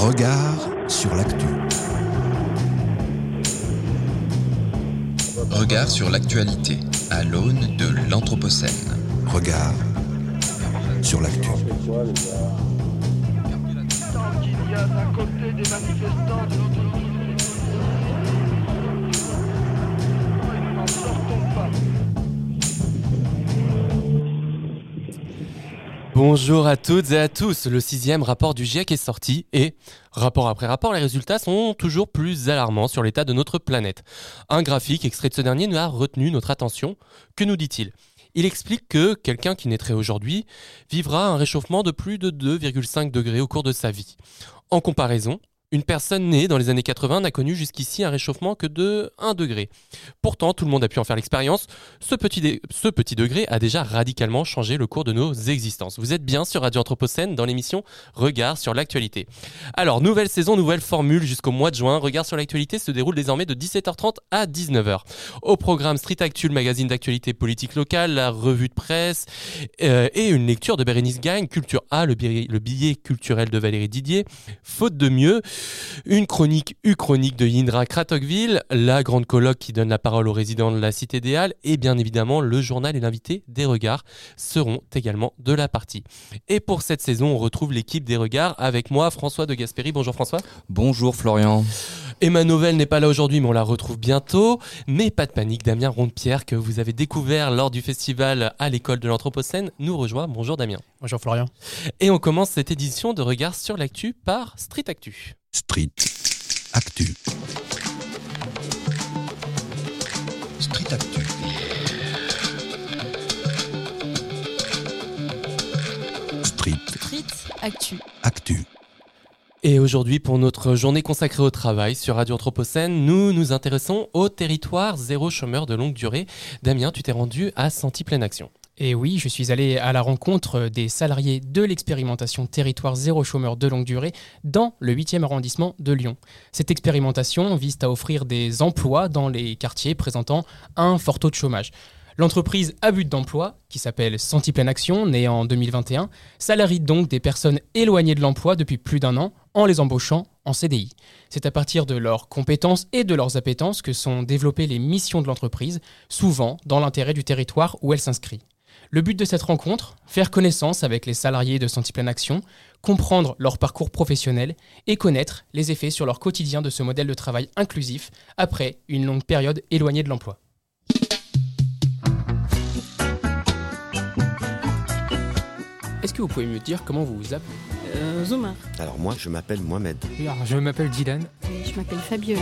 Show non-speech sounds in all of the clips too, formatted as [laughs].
Regard sur l'actu. Regard sur l'actualité à l'aune de l'Anthropocène. Regard sur l'actu. Tant qu'il y a d'un côté des manifestants, de l'autre Bonjour à toutes et à tous, le sixième rapport du GIEC est sorti et, rapport après rapport, les résultats sont toujours plus alarmants sur l'état de notre planète. Un graphique extrait de ce dernier nous a retenu notre attention. Que nous dit-il? Il explique que quelqu'un qui naîtrait aujourd'hui vivra un réchauffement de plus de 2,5 degrés au cours de sa vie. En comparaison, une personne née dans les années 80 n'a connu jusqu'ici un réchauffement que de 1 degré. Pourtant, tout le monde a pu en faire l'expérience. Ce petit, degré a déjà radicalement changé le cours de nos existences. Vous êtes bien sur Radio Anthropocène dans l'émission Regard sur l'actualité. Alors, nouvelle saison, nouvelle formule jusqu'au mois de juin. Regard sur l'actualité se déroule désormais de 17h30 à 19h. Au programme Street Actu, le magazine d'actualité politique locale, la revue de presse euh, et une lecture de Bérénice Gagne, Culture A, le billet culturel de Valérie Didier, Faute de mieux, une chronique U-chronique de Yindra Kratokville, la grande colloque qui donne la parole aux résidents de la Cité des Halles et bien évidemment le journal et l'invité des regards seront également de la partie. Et pour cette saison, on retrouve l'équipe des regards avec moi, François de Gasperi. Bonjour François. Bonjour Florian. Emma Novelle n'est pas là aujourd'hui, mais on la retrouve bientôt. Mais pas de panique, Damien Ronde-Pierre, que vous avez découvert lors du festival à l'école de l'Anthropocène, nous rejoint. Bonjour Damien. Bonjour Florian. Et on commence cette édition de Regard sur l'actu par Street Actu. Street. Actu. Street Actu. Street. Street Actu. Actu. Et aujourd'hui, pour notre journée consacrée au travail sur Radio Anthropocène, nous nous intéressons au territoire zéro chômeur de longue durée. Damien, tu t'es rendu à Senti Pleine Action. Et oui, je suis allé à la rencontre des salariés de l'expérimentation Territoire zéro chômeur de longue durée dans le 8e arrondissement de Lyon. Cette expérimentation vise à offrir des emplois dans les quartiers présentant un fort taux de chômage. L'entreprise à but d'emploi, qui s'appelle Senti Pleine Action, née en 2021, salarie donc des personnes éloignées de l'emploi depuis plus d'un an en les embauchant en CDI. C'est à partir de leurs compétences et de leurs appétences que sont développées les missions de l'entreprise, souvent dans l'intérêt du territoire où elle s'inscrit. Le but de cette rencontre, faire connaissance avec les salariés de Senti Pleine Action, comprendre leur parcours professionnel et connaître les effets sur leur quotidien de ce modèle de travail inclusif après une longue période éloignée de l'emploi. Est-ce que vous pouvez me dire comment vous vous appelez? Euh, Zoumar. Alors moi, je m'appelle Mohamed. Alors, je m'appelle Dylan. Et je m'appelle Fabiola.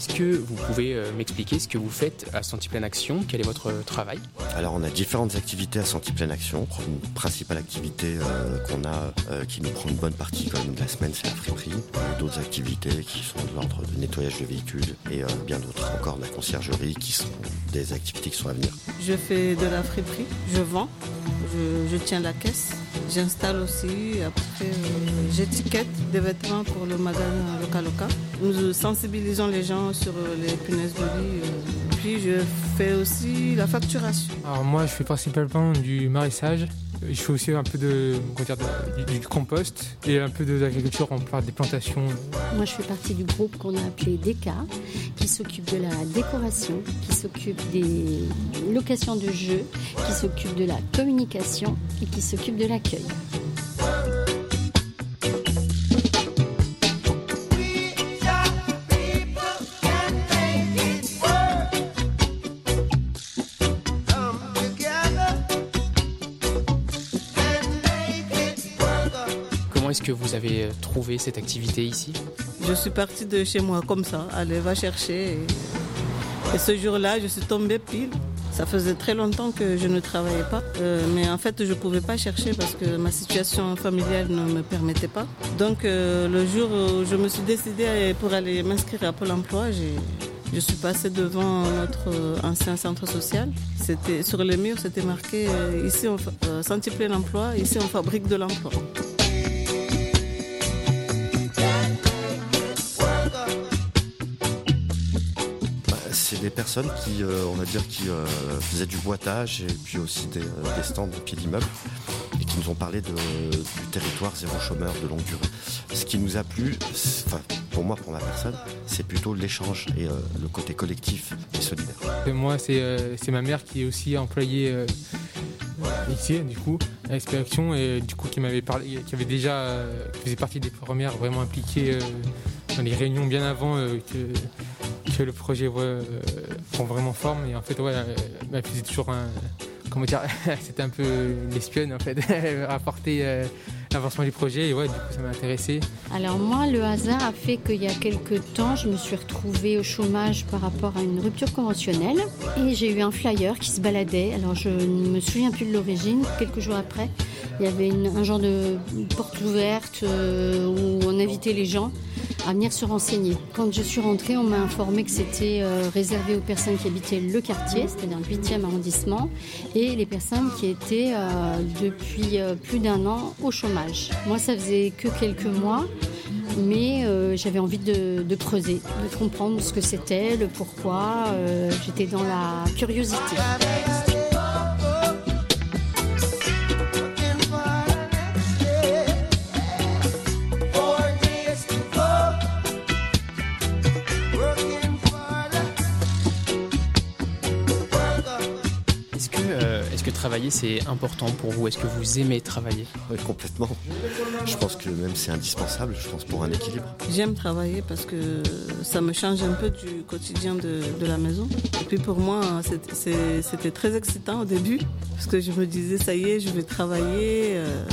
Est-ce que vous pouvez euh, m'expliquer ce que vous faites à Senti Pleine Action? Quel est votre euh, travail? Alors on a différentes activités à Senti Pleine Action. Une principale activité euh, qu'on a, euh, qui nous prend une bonne partie quand même de la semaine, c'est la friperie. D'autres activités qui sont de l'ordre de nettoyage de véhicules et euh, bien d'autres encore de la conciergerie qui sont des activités qui sont à venir. Je fais de la friperie, je vends, je, je tiens la caisse, j'installe aussi, après euh, j'étiquette des vêtements pour le magasin local local. Nous sensibilisons les gens sur euh, les punaises de lit. euh, puis je fais aussi la facturation. Alors, moi, je fais principalement du maraîchage. Je fais aussi un peu de, dire, du, compost et un peu de l'agriculture, on parle des plantations. Moi, je fais partie du groupe qu'on a appelé DECA, qui s'occupe de la décoration, qui s'occupe des locations de jeux, qui s'occupe de la communication et qui s'occupe de l'accueil. Que vous avez euh, trouvé cette activité ici? Je suis partie de chez moi comme ça, allez, va chercher. Et, ce jour-là, je suis tombée pile. Ça faisait très longtemps que je ne travaillais pas, Euh, mais en fait, je ne pouvais pas chercher parce que ma situation familiale ne me permettait pas. Donc, euh, le jour où je me suis décidée pour aller m'inscrire à Pôle emploi, Je suis passée devant notre ancien centre social. C'était sur les murs, c'était marqué ici on fa- euh, sentier plein emploi, ici on fabrique de l'emploi. C'est des personnes qui, euh, on va dire, qui euh, faisaient du boitage et puis aussi des, euh, stands au pied d'immeubles et qui nous ont parlé du territoire zéro chômeur de longue durée. Ce qui nous a plu, pour moi, pour ma personne, c'est plutôt l'échange et le côté collectif et solidaire. Moi, c'est ma mère qui est aussi employée ici, du coup, à Expériction, et du coup, qui m'avait parlé, qui avait déjà, euh, faisait partie des premières vraiment impliquées euh, dans les réunions bien avant euh, que, le projet prend vraiment forme. Et en fait, ouais, euh, elle faisait toujours un. Comment dire [laughs] C'était un peu l'espionne, en fait. [laughs] Elle rapportait euh, l'avancement du projet, et ouais, du coup, ça m'a intéressé. Alors moi, le hasard a fait qu'il y a quelques temps, je me suis retrouvée au chômage par rapport à une rupture conventionnelle et j'ai eu un flyer qui se baladait. Alors je ne me souviens plus de l'origine. Quelques jours après, il y avait un genre de porte ouverte euh, où on invitait les gens venir se renseigner. Quand je suis rentrée, on m'a informé que c'était euh, réservé aux personnes qui habitaient le quartier, c'est-à-dire le 8e arrondissement, et les personnes qui étaient euh, depuis euh, plus d'un an au chômage. Moi, ça faisait que quelques mois, mais j'avais envie de, creuser, de comprendre ce que c'était, le pourquoi. J'étais dans la curiosité. Travailler c'est important pour vous Est-ce que vous aimez travailler? Ouais, complètement. Je pense que même c'est indispensable, je pense, pour un équilibre. J'aime travailler parce que ça me change un peu du quotidien de, de la maison. Et puis pour moi, c'était très excitant au début parce que je me disais, ça y est, je vais travailler euh,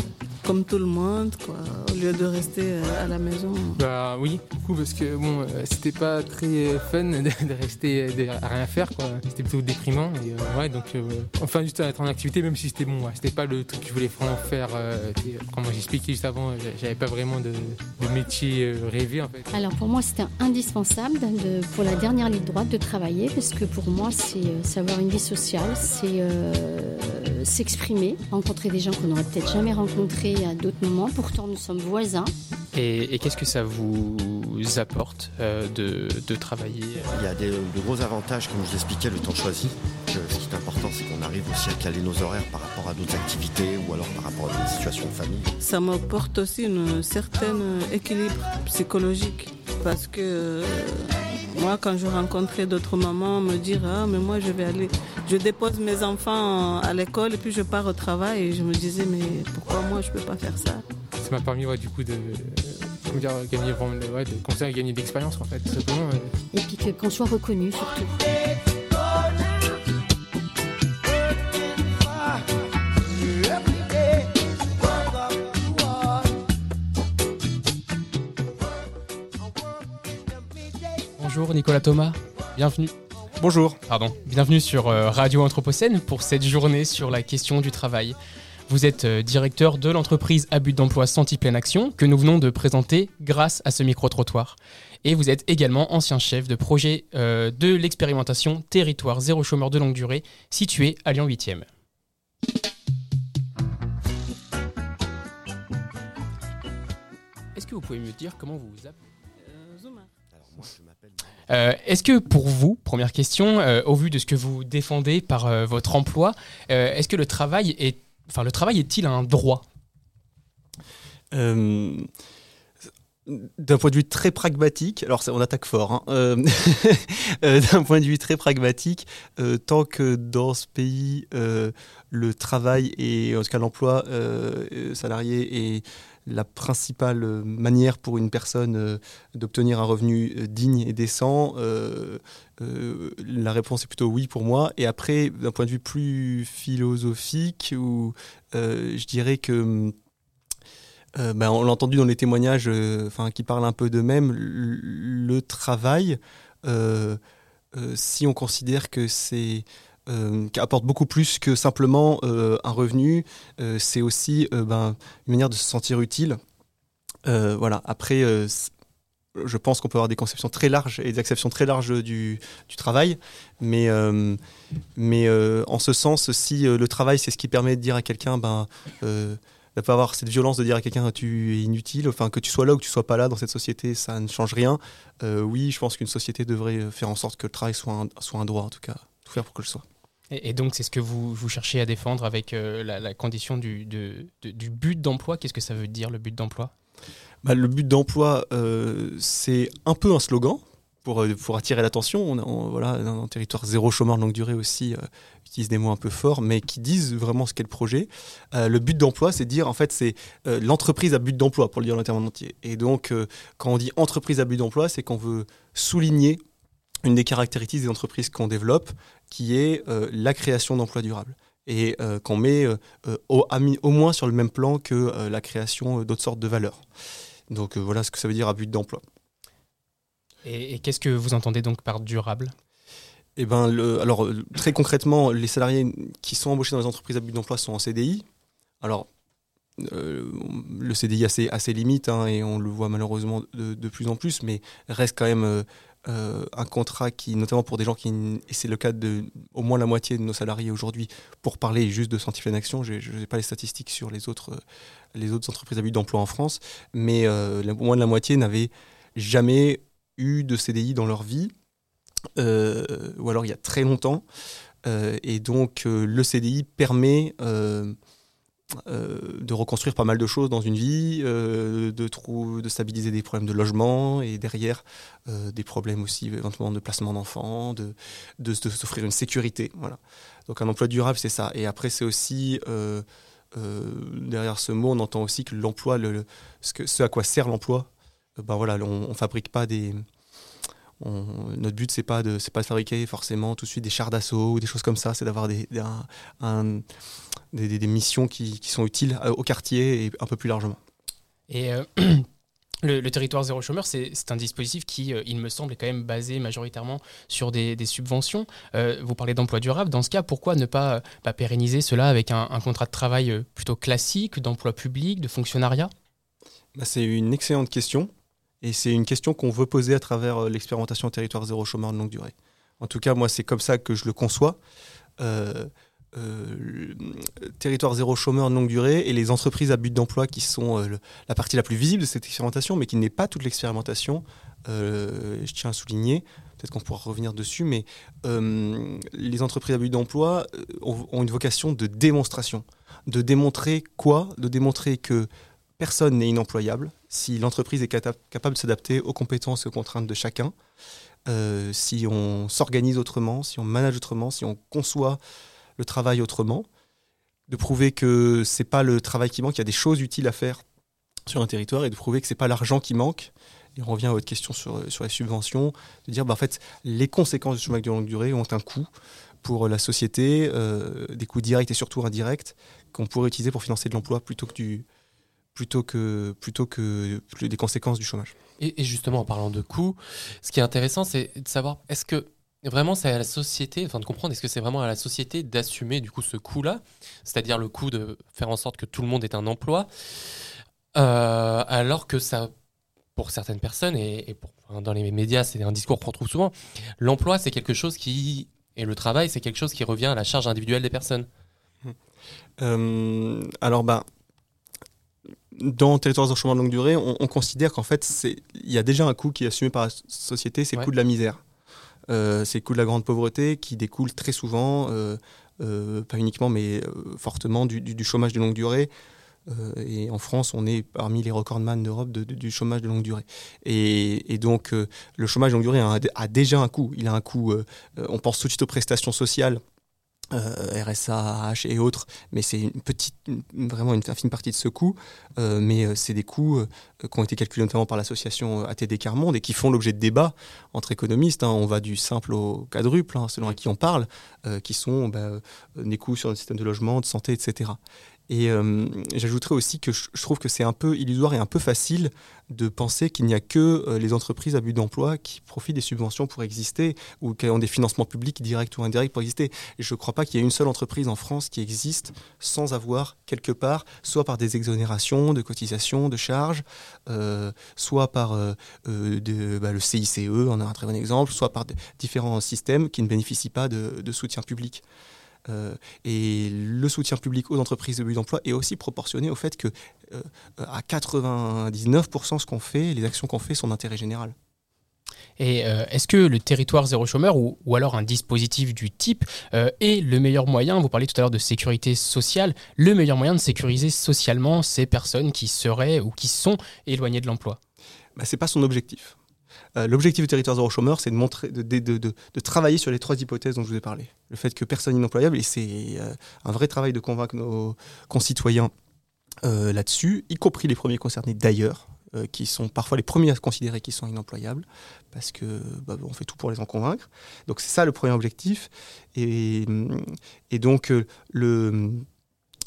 comme tout le monde, quoi, au lieu de rester euh, à la maison. Bah oui, du coup, parce que bon, euh, c'était pas très fun de, rester de- à rien faire, quoi. C'était plutôt déprimant. Et, euh, ouais, donc, euh, enfin, juste à être en activité, même si c'était bon, ouais, c'était pas le truc que je voulais vraiment faire. euh, comme j'expliquais juste avant, j'avais pas vraiment de, de métier euh, rêvé, en fait. Alors pour moi, c'était indispensable de- pour la dernière ligne droite de travailler parce que pour moi, c'est savoir une vie sociale, c'est euh, s'exprimer, rencontrer des gens qu'on n'aurait peut-être jamais rencontrés à d'autres moments. Pourtant, nous sommes voisins. Et, et qu'est-ce que ça vous apporte euh, de, de travailler Il y a des, de gros avantages, comme je vous expliquais, le temps choisi. Que ce qui est important, c'est qu'on arrive aussi à caler nos horaires par rapport à d'autres activités ou alors par rapport à des situations de famille. Ça m'apporte aussi un certain équilibre psychologique parce que euh, moi, quand je rencontrais d'autres mamans, me dire ah mais moi je vais aller, je dépose mes enfants à l'école et puis je pars au travail et je me disais mais pourquoi moi je peux pas faire ça? Ça m'a permis, ouais, du coup, de, comment dire, gagner vraiment, de- ouais, de commencer à gagner de l'expérience, en fait, tout simplement. ouais. Et puis que- qu'on soit reconnu surtout. Bonjour Nicolas Thomas, bienvenue. Bonjour. Pardon, bienvenue sur euh, Radio Anthropocène pour cette journée sur la question du travail. Vous êtes euh, directeur de l'entreprise à but d'emploi Santi Pleine Action que nous venons de présenter grâce à ce micro-trottoir. Et vous êtes également ancien chef de projet euh, de l'expérimentation Territoire zéro chômeur de longue durée situé à Lyon 8e. Est-ce que vous pouvez me dire comment vous vous appelez? Euh, Est-ce que pour vous, première question, euh, au vu de ce que vous défendez par euh, votre emploi, est-ce que le travail est, enfin le travail est-il un droit? D'un point de vue très pragmatique, alors on attaque fort, hein, [laughs] d'un point de vue très pragmatique, tant que dans ce pays, le travail et en tout cas l'emploi salarié est la principale euh, manière pour une personne euh, d'obtenir un revenu euh, digne et décent, la réponse est plutôt oui pour moi. Et après, d'un point de vue plus philosophique, où je dirais que euh, ben, on l'a entendu dans les témoignages qui parlent un peu d'eux-mêmes, le, travail, si on considère que c'est euh, qui apporte beaucoup plus que simplement euh, un revenu, euh, c'est aussi ben, une manière de se sentir utile. Voilà. Après, je pense qu'on peut avoir des conceptions très larges et des acceptions très larges du, travail, mais, mais en ce sens, si le travail, c'est ce qui permet de dire à quelqu'un, ben, de pas avoir cette violence de dire à quelqu'un tu es inutile, enfin que tu sois là ou que tu sois pas là dans cette société, ça ne change rien. Oui, je pense qu'une société devrait faire en sorte que le travail soit un droit, en tout cas, tout faire pour que le soit. Et, donc, c'est ce que vous, cherchez à défendre avec euh, la, condition du, du but d'emploi. Qu'est-ce que ça veut dire, le but d'emploi? Bah, le but d'emploi, euh, c'est un peu un slogan pour, euh, attirer l'attention. On, on- voilà, dans un territoire zéro chômeur longue durée aussi, euh, utilise des mots un peu forts, mais qui disent vraiment ce qu'est le projet. Le but d'emploi, c'est dire, en fait, c'est l'entreprise à but d'emploi, pour le dire en termes entier. Et donc, quand on dit entreprise à but d'emploi, c'est qu'on veut souligner une des caractéristiques des entreprises qu'on développe, qui est euh, la création d'emplois durables. Et euh, qu'on met euh, au, moins sur le même plan que euh, la création d'autres sortes de valeurs. Donc voilà ce que ça veut dire à but d'emploi. Et, et qu'est-ce que vous entendez donc par durable? Eh ben, le- alors très concrètement, les salariés qui sont embauchés dans les entreprises à but d'emploi sont en CDI. Alors le CDI a ses, a ses limites hein, et on le voit malheureusement de, de plus en plus, mais reste quand même euh, un contrat qui, notamment pour des gens qui, et c'est le cas de au moins la moitié de nos salariés aujourd'hui, pour parler juste de Santiflex Action, je n'ai pas les statistiques sur les autres, euh, les autres entreprises à but d'emploi en France, mais euh, au moins de la moitié n'avaient jamais eu de CDI dans leur vie, ou alors il y a très longtemps. Et donc le CDI permet euh, de reconstruire pas mal de choses dans une vie, euh, de, trou- de stabiliser des problèmes de logement et derrière euh, des problèmes aussi éventuellement de placement d'enfants, de, de, s'offrir une sécurité. Voilà. Donc un emploi durable, c'est ça. Et après, c'est aussi, derrière ce mot, on entend aussi que l'emploi, le, ce, à quoi sert l'emploi, ben voilà, on ne fabrique pas des... on- notre but, c'est pas de, c'est pas de fabriquer forcément tout de suite des chars d'assaut ou des choses comme ça. C'est d'avoir des, des, un- un- des, missions qui, qui sont utiles euh, au quartier et un peu plus largement. Et euh, [clears throat] le, le territoire zéro chômeur, c'est un dispositif qui, euh, il me semble, est quand même basé majoritairement sur des, des subventions. Euh, vous parlez d'emploi durable. Dans ce cas, pourquoi ne pas, pas pérenniser cela avec un, un contrat de travail plutôt classique, d'emploi public, de fonctionnariat? Bah, c'est une excellente question. Et c'est une question qu'on veut poser à travers euh, l'expérimentation territoire zéro chômeur de longue durée. En tout cas, moi, c'est comme ça que je le conçois. Euh, euh, territoire zéro chômeur de longue durée et les entreprises à but d'emploi qui sont la partie la plus visible de cette expérimentation, mais qui n'est pas toute l'expérimentation. Je tiens à souligner, peut-être qu'on pourra revenir dessus, mais les entreprises à but d'emploi ont une vocation de démonstration. De démontrer quoi? De démontrer que personne n'est inemployable si l'entreprise est capable de s'adapter aux compétences et aux contraintes de chacun, euh, si on s'organise autrement, si on manage autrement, si on conçoit le travail autrement, de prouver que c'est pas le travail qui manque, il y a des choses utiles à faire sur un territoire et de prouver que c'est pas l'argent qui manque. Et on revient à votre question sur, sur les subventions, de dire bah, en fait les conséquences du chômage de longue durée ont un coût pour la société, euh, des coûts directs et surtout indirects qu'on pourrait utiliser pour financer de l'emploi plutôt que du, plutôt que, plutôt que des conséquences du chômage. Et, et justement, en parlant de coûts, ce qui est intéressant, c'est de savoir est-ce que vraiment c'est à la société, enfin de comprendre est-ce que c'est vraiment à la société d'assumer du coup ce coût-là, c'est-à-dire le coût de faire en sorte que tout le monde ait un emploi, euh, alors que ça, pour certaines personnes et, et pour, enfin, dans les médias, c'est un discours qu'on retrouve souvent, l'emploi c'est quelque chose qui et le travail c'est quelque chose qui revient à la charge individuelle des personnes. Euh, alors, bah, dans Territoires en chômage de longue durée, on, on considère qu'en fait, il y a déjà un coût qui est assumé par la société, c'est le Ouais. coût de la misère. Euh, c'est le coût de la grande pauvreté qui découle très souvent, euh, euh, pas uniquement, mais fortement du, du- du chômage de longue durée. Et en France, on est parmi les recordman d'Europe de- de- du chômage de longue durée. Et, et donc, le chômage de longue durée a, a déjà un coût. Il a un coût, on pense tout de suite aux prestations sociales, euh, RSA, H et autres, mais c'est une petite, vraiment une infime partie de ce coût. Euh, mais euh, c'est des coûts euh, qui ont été calculés notamment par l'association ATD Quart Monde et qui font l'objet de débats entre économistes. hein. On va du simple au quadruple, hein, selon à qui on parle, qui sont bah, des coûts sur le système de logement, de santé, etc. Et euh, j'ajouterais aussi que je trouve que c'est un peu illusoire et un peu facile de penser qu'il n'y a que euh, les entreprises à but d'emploi qui profitent des subventions pour exister ou qui ont des financements publics directs ou indirects pour exister. Je ne crois pas qu'il y ait une seule entreprise en France qui existe sans avoir quelque part, soit par des exonérations de cotisations, de charges, euh, soit par bah, le CICE, on a un très bon exemple, soit par différents systèmes qui ne bénéficient pas de soutien public. Euh, et le soutien public aux entreprises de but d'emploi est aussi proportionné au fait que euh, à 99% ce qu'on fait, les actions qu'on fait sont d'intérêt général. Et euh, est-ce que le territoire zéro chômeur ou, ou alors un dispositif du type euh, est le meilleur moyen, vous parliez tout à l'heure de sécurité sociale, le meilleur moyen de sécuriser socialement ces personnes qui seraient ou qui sont éloignées de l'emploi? Bah, c'est pas son objectif. Euh, L'objectif du territoire zéro chômeur, c'est de, de, de, de, de travailler sur les trois hypothèses dont je vous ai parlé. Le fait que personne n'est inemployable, et c'est euh, un vrai travail de convaincre nos concitoyens euh, là-dessus, y compris les premiers concernés d'ailleurs, qui sont parfois les premiers à se considérer qu'ils sont inemployables, parce que bah, on fait tout pour les en convaincre. Donc c'est ça le premier objectif. Et, et donc le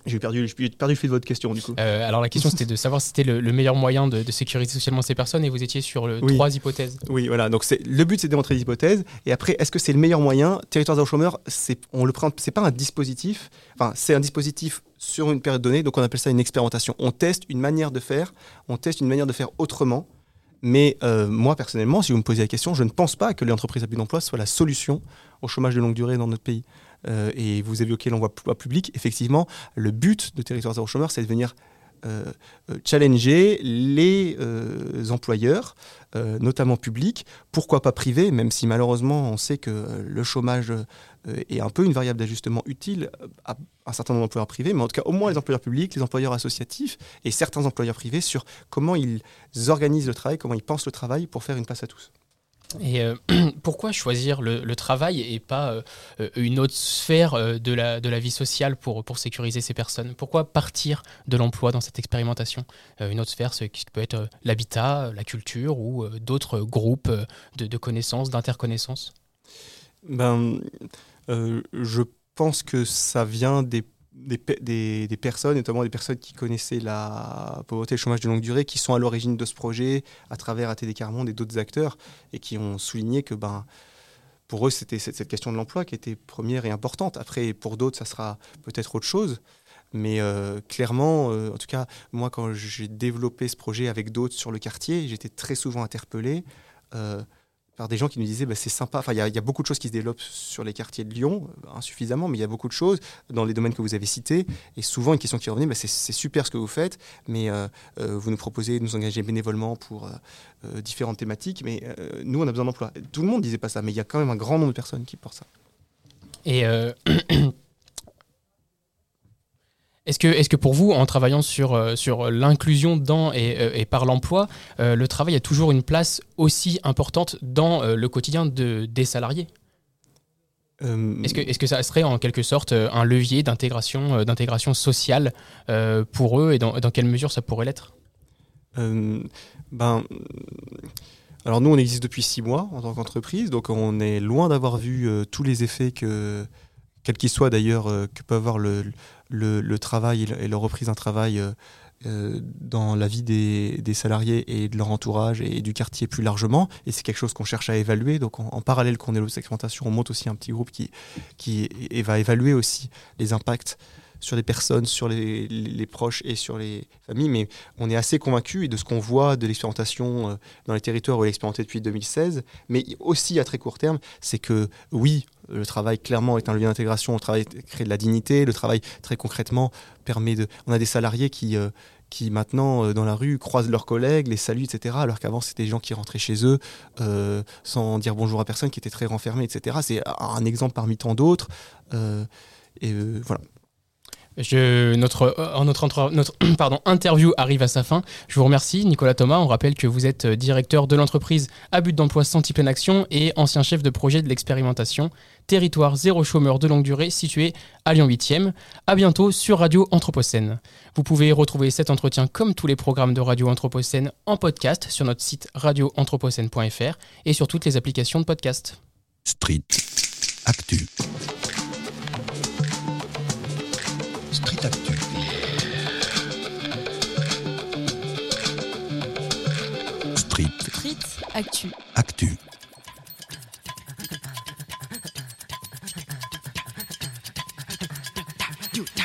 j'ai perdu, perdu le fil de votre question du coup. Euh, alors la question c'était de savoir si c'était le, le meilleur moyen de, de sécuriser socialement ces personnes et vous étiez sur le, Oui. trois hypothèses. Oui, voilà. Donc le but, c'est de démontrer des hypothèses. Et après, est-ce que c'est le meilleur moyen? Territoire zéro chômeur, on le prend. C'est pas un dispositif. Enfin, c'est un dispositif sur une période donnée. Donc on appelle ça une expérimentation. On teste une manière de faire. On teste une manière de faire autrement. Mais euh, moi personnellement, si vous me posez la question, je ne pense pas que l'entreprise à but d'emploi soit la solution au chômage de longue durée dans notre pays. Euh, et vous évoquez l'envoi pu- public. Effectivement, le but de Territoire zéro chômeur, c'est de venir euh, euh, challenger les employeurs, notamment publics, pourquoi pas privés, même si malheureusement on sait que le chômage est un peu une variable d'ajustement utile à un certain nombre d'employeurs privés, mais en tout cas au moins les employeurs publics, les employeurs associatifs et certains employeurs privés sur comment ils organisent le travail, comment ils pensent le travail pour faire une place à tous. Et euh, [clears throat] pourquoi choisir le, travail et pas euh, une autre sphère euh, de, la, de la vie sociale pour, pour sécuriser ces personnes? Pourquoi partir de l'emploi dans cette expérimentation? Une autre sphère, ce qui peut être l'habitat, la culture ou d'autres groupes de, de connaissances, d'interconnaissances? Ben, je pense que ça vient des, des, pe- des- des personnes, notamment des personnes qui connaissaient la pauvreté et le chômage de longue durée, qui sont à l'origine de ce projet à travers ATD Carmonde et d'autres acteurs, et qui ont souligné que ben, pour eux, c'était cette, cette question de l'emploi qui était première et importante. Après, pour d'autres, ça sera peut-être autre chose. Mais euh, clairement, euh, en tout cas, moi, quand j'ai développé ce projet avec d'autres sur le quartier, j'étais très souvent interpellé euh, par des gens qui nous disaient bah, c'est sympa. Enfin, il y, a- beaucoup de choses qui se développent sur les quartiers de Lyon, euh, insuffisamment, mais il y a beaucoup de choses dans les domaines que vous avez cités. Et souvent, une question qui revenait bah, c'est super ce que vous faites, mais euh, euh, vous nous proposez de nous engager bénévolement pour différentes thématiques, mais nous, on a besoin d'emploi. Tout le monde disait pas ça, mais il y a quand même un grand nombre de personnes qui portent ça. Et [clears throat] est-ce que, est que pour vous, en travaillant sur, euh, sur l'inclusion dans et, euh, et par l'emploi, euh, le travail a toujours une place aussi importante dans euh, le quotidien de, des salariés? Euh, Est-ce que, est que ça serait en quelque sorte un levier d'intégration d'intégration sociale pour eux et dans, dans quelle mesure ça pourrait l'être? Ben, alors nous, on existe depuis six mois en tant qu'entreprise, donc on est loin d'avoir vu euh, tous les effets que, quels qu'ils soient d'ailleurs, euh, que peut avoir le, le, travail et leur reprise d'un travail euh, euh, dans la vie des, salariés et de leur entourage et du quartier plus largement. Et c'est quelque chose qu'on cherche à évaluer. Donc en, parallèle qu'on est segmentation, on monte aussi un petit groupe qui, qui va évaluer aussi les impacts sur les personnes, sur les, proches et sur les familles. Mais on est assez convaincu de ce qu'on voit de l'expérimentation euh, dans les territoires où elle est expérimentée depuis 2016, mais aussi à très court terme, c'est que oui, le travail clairement est un levier d'intégration, le travail crée de la dignité, le travail très concrètement permet de... On a des salariés qui... euh, qui maintenant euh, dans la rue croisent leurs collègues, les saluent, etc. Alors qu'avant c'était des gens qui rentraient chez eux euh, sans dire bonjour à personne, qui étaient très renfermés, etc. C'est un exemple parmi tant d'autres. Et voilà. Je, notre, notre, notre [clears throat] pardon, interview arrive à sa fin. Je vous remercie, Nicolas Thomas. On rappelle que vous êtes directeur de l'entreprise à but d'emploi Santi Pleine Action et ancien chef de projet de l'expérimentation Territoire zéro chômeur de longue durée situé à Lyon 8e. À bientôt sur Radio Anthropocène. Vous pouvez retrouver cet entretien comme tous les programmes de Radio Anthropocène en podcast sur notre site radioanthropocène.fr et sur toutes les applications de podcast. Street Actu. Street Actu. Street Street Actu. Actu.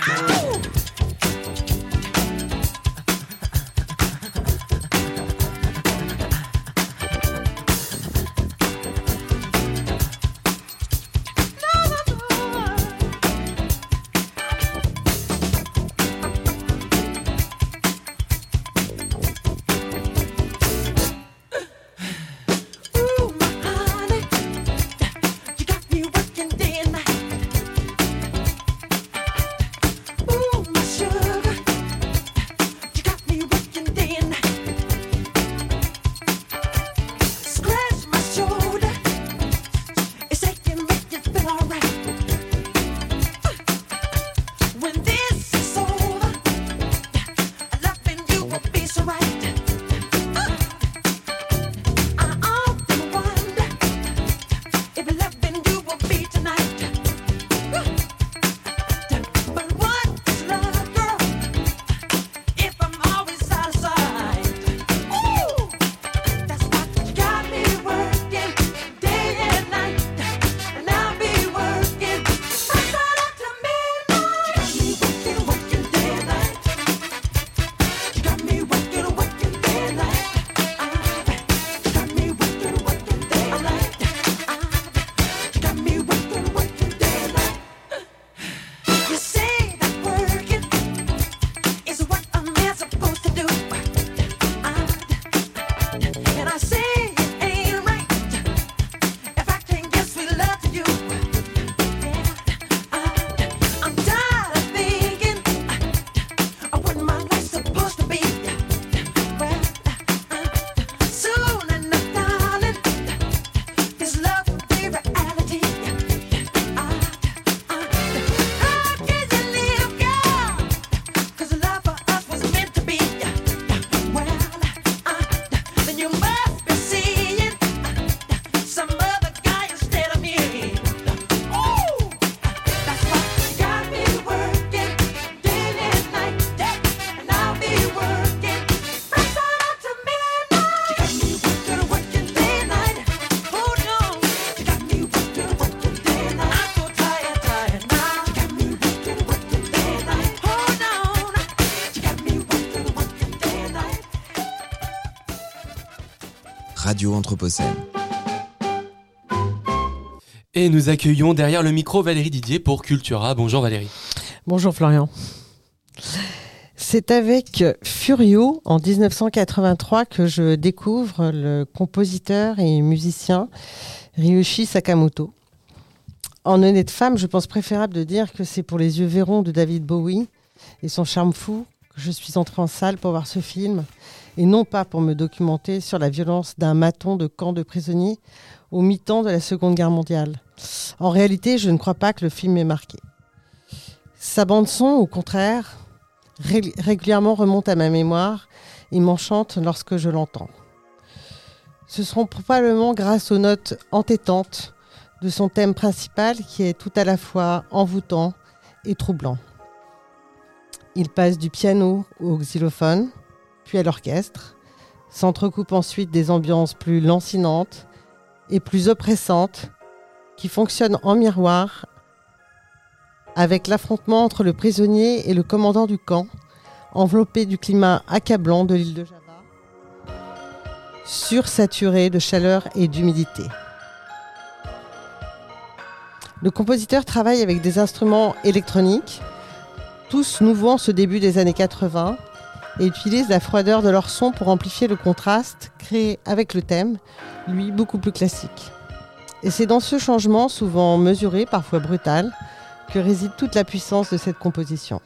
Woo! Radio Anthropocène. Et nous accueillons derrière le micro Valérie Didier pour Cultura. Bonjour Valérie. Bonjour Florian. C'est avec Furio en 1983 que je découvre le compositeur et musicien Ryushi Sakamoto. En honnête femme, je pense préférable de dire que c'est pour les yeux verrons de David Bowie et son charme fou que je suis entrée en salle pour voir ce film, et non pas pour me documenter sur la violence d'un maton de camp de prisonniers au mi-temps de la Seconde Guerre mondiale. En réalité, je ne crois pas que le film m'ait marqué. Sa bande-son, au contraire, ré- régulièrement remonte à ma mémoire et m'enchante lorsque je l'entends. Ce seront probablement grâce aux notes entêtantes de son thème principal qui est tout à la fois envoûtant et troublant. Il passe du piano au xylophone, puis à l'orchestre, s'entrecoupe ensuite des ambiances plus lancinantes et plus oppressantes qui fonctionnent en miroir avec l'affrontement entre le prisonnier et le commandant du camp, enveloppé du climat accablant de l'île de Java, sursaturé de chaleur et d'humidité. Le compositeur travaille avec des instruments électroniques, tous nouveaux en ce début des années 80, et utilise la froideur de leur son pour amplifier le contraste créé avec le thème, lui beaucoup plus classique. Et c'est dans ce changement, souvent mesuré, parfois brutal, que réside toute la puissance de cette composition.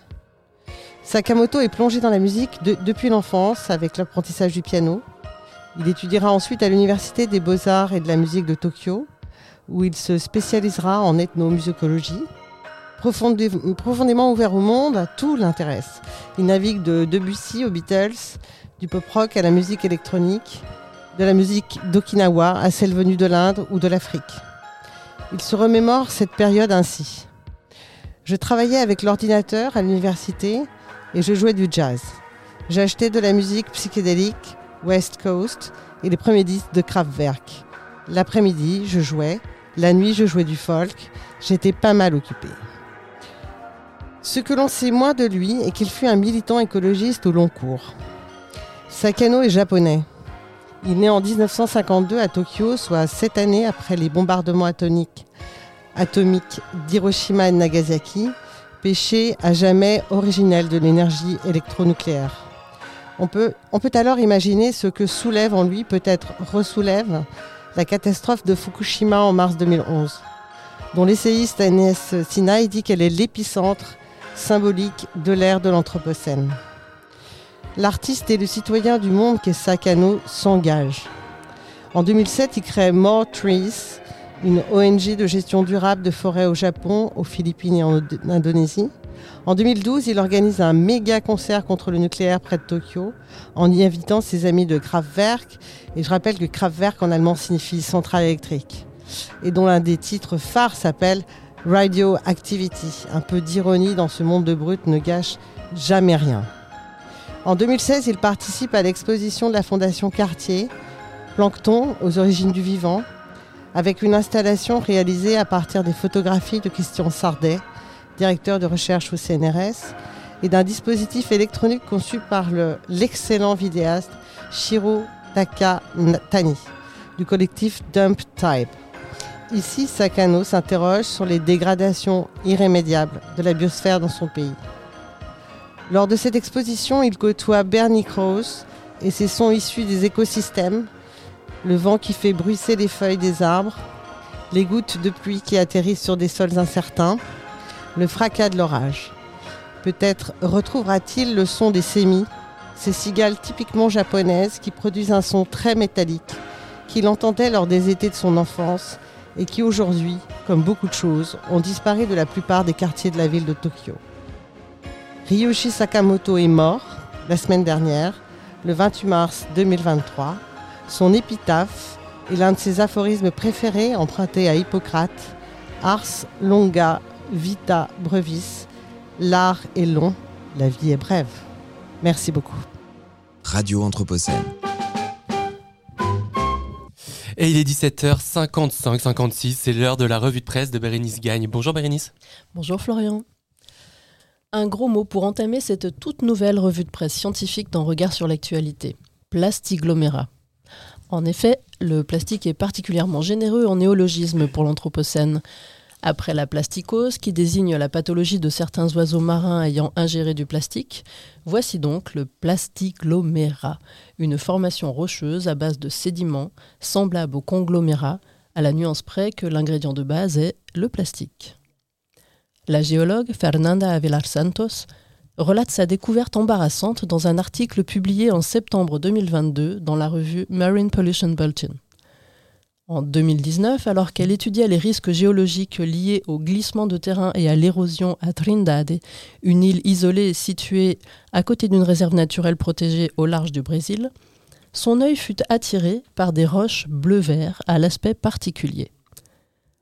Sakamoto est plongé dans la musique de- depuis l'enfance avec l'apprentissage du piano. Il étudiera ensuite à l'Université des beaux-arts et de la musique de Tokyo, où il se spécialisera en ethnomusicologie. Profondé- profondément ouvert au monde, tout l'intéresse. Il navigue de Debussy aux Beatles, du pop rock à la musique électronique, de la musique d'Okinawa à celle venue de l'Inde ou de l'Afrique. Il se remémore cette période ainsi. Je travaillais avec l'ordinateur à l'université et je jouais du jazz. J'achetais de la musique psychédélique West Coast et les premiers disques de Kraftwerk. L'après-midi, je jouais. La nuit, je jouais du folk. J'étais pas mal occupé. Ce que l'on sait moins de lui est qu'il fut un militant écologiste au long cours. Sakano est japonais. Il naît en 1952 à Tokyo, soit sept années après les bombardements atomiques, d'Hiroshima et Nagasaki, péché à jamais originel de l'énergie électronucléaire. On peut, on peut alors imaginer ce que soulève en lui, peut-être ressoulève, la catastrophe de Fukushima en mars 2011, dont l'essayiste Agnès Sinai dit qu'elle est l'épicentre symbolique de l'ère de l'Anthropocène. L'artiste et le citoyen du monde qu'est Sakano s'engage. En 2007, il crée More Trees, une ONG de gestion durable de forêts au Japon, aux Philippines et en Indonésie. En 2012, il organise un méga concert contre le nucléaire près de Tokyo en y invitant ses amis de Kraftwerk. Et je rappelle que Kraftwerk en allemand signifie centrale électrique. Et dont l'un des titres phares s'appelle Radioactivity. Un peu d'ironie dans ce monde de brut ne gâche jamais rien. En 2016, il participe à l'exposition de la Fondation Cartier, Plancton aux origines du vivant, avec une installation réalisée à partir des photographies de Christian Sardet, directeur de recherche au CNRS, et d'un dispositif électronique conçu par le- l'excellent vidéaste Shiro Takatani du collectif Dump Type. Ici, Sakano s'interroge sur les dégradations irrémédiables de la biosphère dans son pays. Lors de cette exposition, il côtoie Bernie Krause et ses sons issus des écosystèmes, le vent qui fait bruisser les feuilles des arbres, les gouttes de pluie qui atterrissent sur des sols incertains, le fracas de l'orage. Peut-être retrouvera-t-il le son des sémis, ces cigales typiquement japonaises qui produisent un son très métallique, qu'il entendait lors des étés de son enfance et qui aujourd'hui, comme beaucoup de choses, ont disparu de la plupart des quartiers de la ville de Tokyo. Ryoshi Sakamoto est mort la semaine dernière, le 28 mars 2023. Son épitaphe est l'un de ses aphorismes préférés emprunté à Hippocrate Ars longa vita brevis. L'art est long, la vie est brève. Merci beaucoup. Radio Anthropocène. Et il est 17h55, 56, c'est l'heure de la revue de presse de Bérénice Gagne. Bonjour Bérénice. Bonjour Florian. Un gros mot pour entamer cette toute nouvelle revue de presse scientifique dans Regard sur l'actualité. Plastiglomérat. En effet, le plastique est particulièrement généreux en néologisme pour l'Anthropocène. Après la plasticose, qui désigne la pathologie de certains oiseaux marins ayant ingéré du plastique, voici donc le plastiglomérat, une formation rocheuse à base de sédiments, semblable au conglomérat, à la nuance près que l'ingrédient de base est le plastique. La géologue Fernanda Avelar Santos relate sa découverte embarrassante dans un article publié en septembre 2022 dans la revue Marine Pollution Bulletin. En 2019, alors qu'elle étudiait les risques géologiques liés au glissement de terrain et à l'érosion à Trindade, une île isolée située à côté d'une réserve naturelle protégée au large du Brésil, son œil fut attiré par des roches bleu-vert à l'aspect particulier.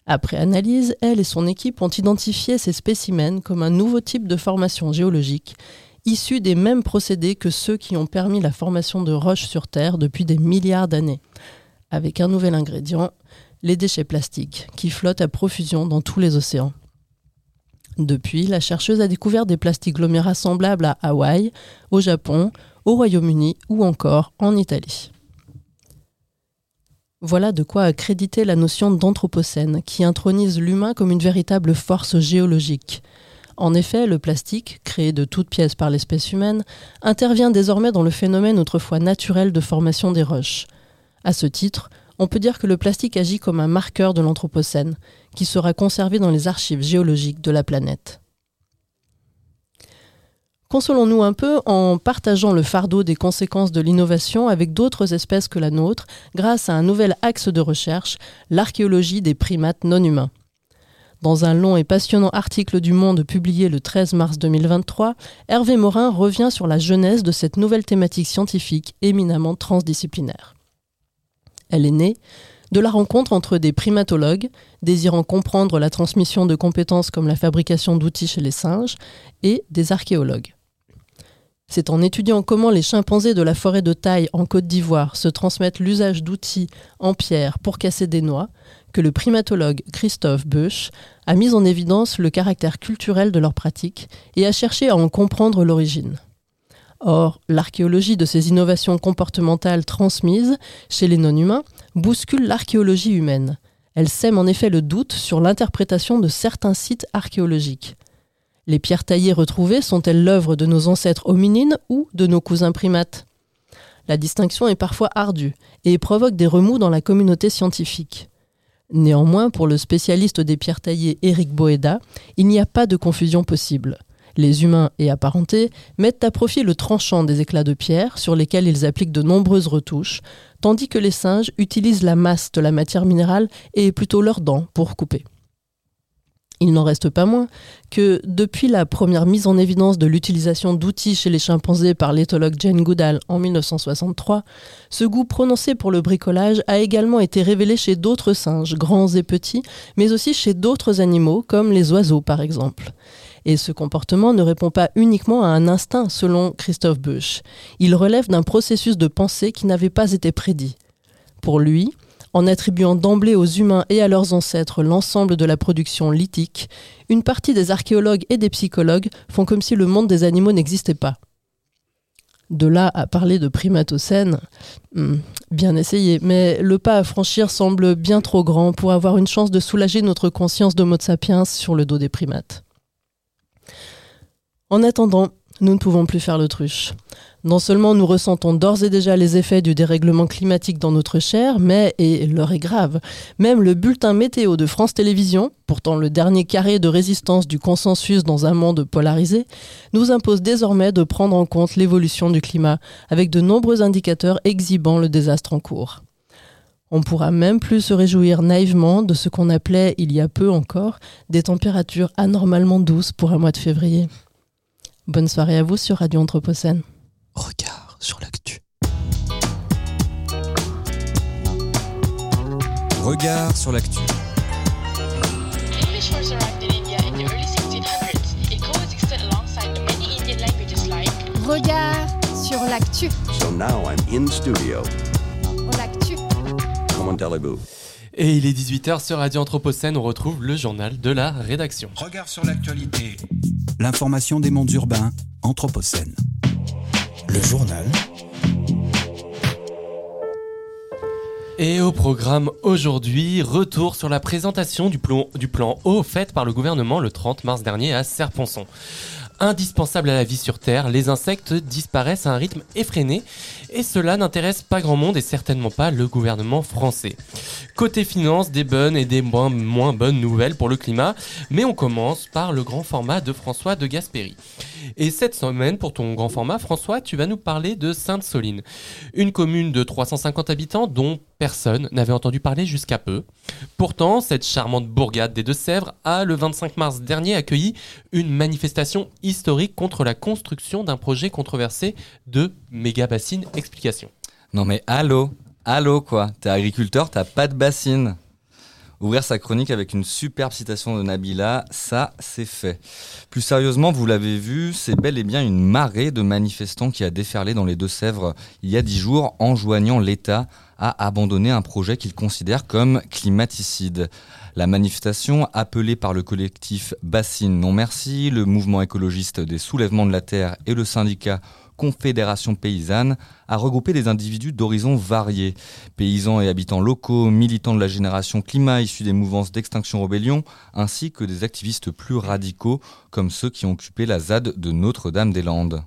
Après analyse, elle et son équipe ont identifié ces spécimens comme un nouveau type de formation géologique, issu des mêmes procédés que ceux qui ont permis la formation de roches sur Terre depuis des milliards d'années avec un nouvel ingrédient, les déchets plastiques, qui flottent à profusion dans tous les océans. Depuis, la chercheuse a découvert des plastiques glomérats semblables à Hawaï, au Japon, au Royaume-Uni ou encore en Italie. Voilà de quoi accréditer la notion d'anthropocène, qui intronise l'humain comme une véritable force géologique. En effet, le plastique, créé de toutes pièces par l'espèce humaine, intervient désormais dans le phénomène autrefois naturel de formation des roches. À ce titre, on peut dire que le plastique agit comme un marqueur de l'Anthropocène, qui sera conservé dans les archives géologiques de la planète. Consolons-nous un peu en partageant le fardeau des conséquences de l'innovation avec d'autres espèces que la nôtre grâce à un nouvel axe de recherche, l'archéologie des primates non humains. Dans un long et passionnant article du Monde publié le 13 mars 2023, Hervé Morin revient sur la genèse de cette nouvelle thématique scientifique éminemment transdisciplinaire. Elle est née de la rencontre entre des primatologues désirant comprendre la transmission de compétences comme la fabrication d'outils chez les singes et des archéologues. C'est en étudiant comment les chimpanzés de la forêt de taille en Côte d'Ivoire se transmettent l'usage d'outils en pierre pour casser des noix que le primatologue Christophe Busch a mis en évidence le caractère culturel de leur pratique et a cherché à en comprendre l'origine. Or, l'archéologie de ces innovations comportementales transmises chez les non-humains bouscule l'archéologie humaine. Elle sème en effet le doute sur l'interprétation de certains sites archéologiques. Les pierres taillées retrouvées sont-elles l'œuvre de nos ancêtres hominines ou de nos cousins primates? La distinction est parfois ardue et provoque des remous dans la communauté scientifique. Néanmoins, pour le spécialiste des pierres taillées Éric Boeda, il n'y a pas de confusion possible les humains et apparentés, mettent à profit le tranchant des éclats de pierre sur lesquels ils appliquent de nombreuses retouches, tandis que les singes utilisent la masse de la matière minérale et plutôt leurs dents pour couper. Il n'en reste pas moins que, depuis la première mise en évidence de l'utilisation d'outils chez les chimpanzés par l'éthologue Jane Goodall en 1963, ce goût prononcé pour le bricolage a également été révélé chez d'autres singes, grands et petits, mais aussi chez d'autres animaux, comme les oiseaux par exemple. Et ce comportement ne répond pas uniquement à un instinct, selon Christophe Busch. Il relève d'un processus de pensée qui n'avait pas été prédit. Pour lui, en attribuant d'emblée aux humains et à leurs ancêtres l'ensemble de la production lithique, une partie des archéologues et des psychologues font comme si le monde des animaux n'existait pas. De là à parler de primatocène, hmm, bien essayé, mais le pas à franchir semble bien trop grand pour avoir une chance de soulager notre conscience d'Homo sapiens sur le dos des primates. En attendant, nous ne pouvons plus faire l'autruche. Non seulement nous ressentons d'ores et déjà les effets du dérèglement climatique dans notre chair, mais, et l'heure est grave, même le bulletin météo de France Télévisions, pourtant le dernier carré de résistance du consensus dans un monde polarisé, nous impose désormais de prendre en compte l'évolution du climat, avec de nombreux indicateurs exhibant le désastre en cours. On pourra même plus se réjouir naïvement de ce qu'on appelait, il y a peu encore, des températures anormalement douces pour un mois de février. Bonne soirée à vous sur Radio Anthropocène. Regard sur l'actu. Regard sur l'actu. English first arrived in India in the early 1600s. It coexisted alongside the many Indian languages like Regard sur l'actu. So now I'm in studio. Et il est 18h sur Radio Anthropocène, on retrouve le journal de la rédaction. Regard sur l'actualité. L'information des mondes urbains, Anthropocène. Le journal Et au programme aujourd'hui, retour sur la présentation du plan, du plan eau faite par le gouvernement le 30 mars dernier à Serponçon. Indispensables à la vie sur Terre, les insectes disparaissent à un rythme effréné et cela n'intéresse pas grand monde et certainement pas le gouvernement français. Côté finance, des bonnes et des moins, moins bonnes nouvelles pour le climat, mais on commence par le grand format de François de Gaspéry. Et cette semaine, pour ton grand format, François, tu vas nous parler de Sainte-Soline, une commune de 350 habitants dont personne n'avait entendu parler jusqu'à peu. Pourtant, cette charmante bourgade des Deux-Sèvres a, le 25 mars dernier, accueilli une manifestation historique contre la construction d'un projet controversé de méga-bassine. Explication. Non mais allô, allô quoi, t'es agriculteur, t'as pas de bassine. Ouvrir sa chronique avec une superbe citation de Nabila, ça c'est fait. Plus sérieusement, vous l'avez vu, c'est bel et bien une marée de manifestants qui a déferlé dans les Deux-Sèvres il y a dix jours, enjoignant l'État à abandonner un projet qu'il considère comme climaticide. La manifestation, appelée par le collectif Bassine Non Merci, le mouvement écologiste des soulèvements de la Terre et le syndicat Confédération paysanne a regroupé des individus d'horizons variés. Paysans et habitants locaux, militants de la génération climat issus des mouvances d'extinction rébellion, ainsi que des activistes plus radicaux comme ceux qui ont occupé la ZAD de Notre-Dame-des-Landes.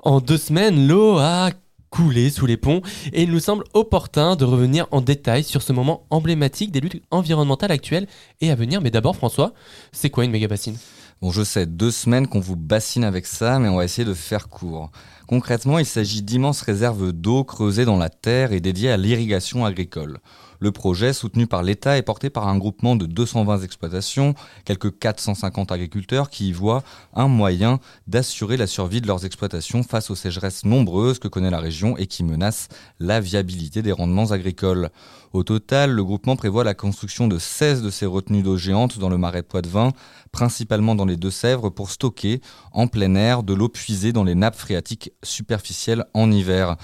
En deux semaines, l'eau a coulé sous les ponts et il nous semble opportun de revenir en détail sur ce moment emblématique des luttes environnementales actuelles et à venir. Mais d'abord, François, c'est quoi une méga bassine? Bon, je sais, deux semaines qu'on vous bassine avec ça, mais on va essayer de faire court. Concrètement, il s'agit d'immenses réserves d'eau creusées dans la terre et dédiées à l'irrigation agricole. Le projet, soutenu par l'État, est porté par un groupement de 220 exploitations, quelques 450 agriculteurs qui y voient un moyen d'assurer la survie de leurs exploitations face aux sécheresses nombreuses que connaît la région et qui menacent la viabilité des rendements agricoles. Au total, le groupement prévoit la construction de 16 de ces retenues d'eau géantes dans le marais Poitevin, principalement dans les Deux-Sèvres, pour stocker en plein air de l'eau puisée dans les nappes phréatiques superficielles en hiver.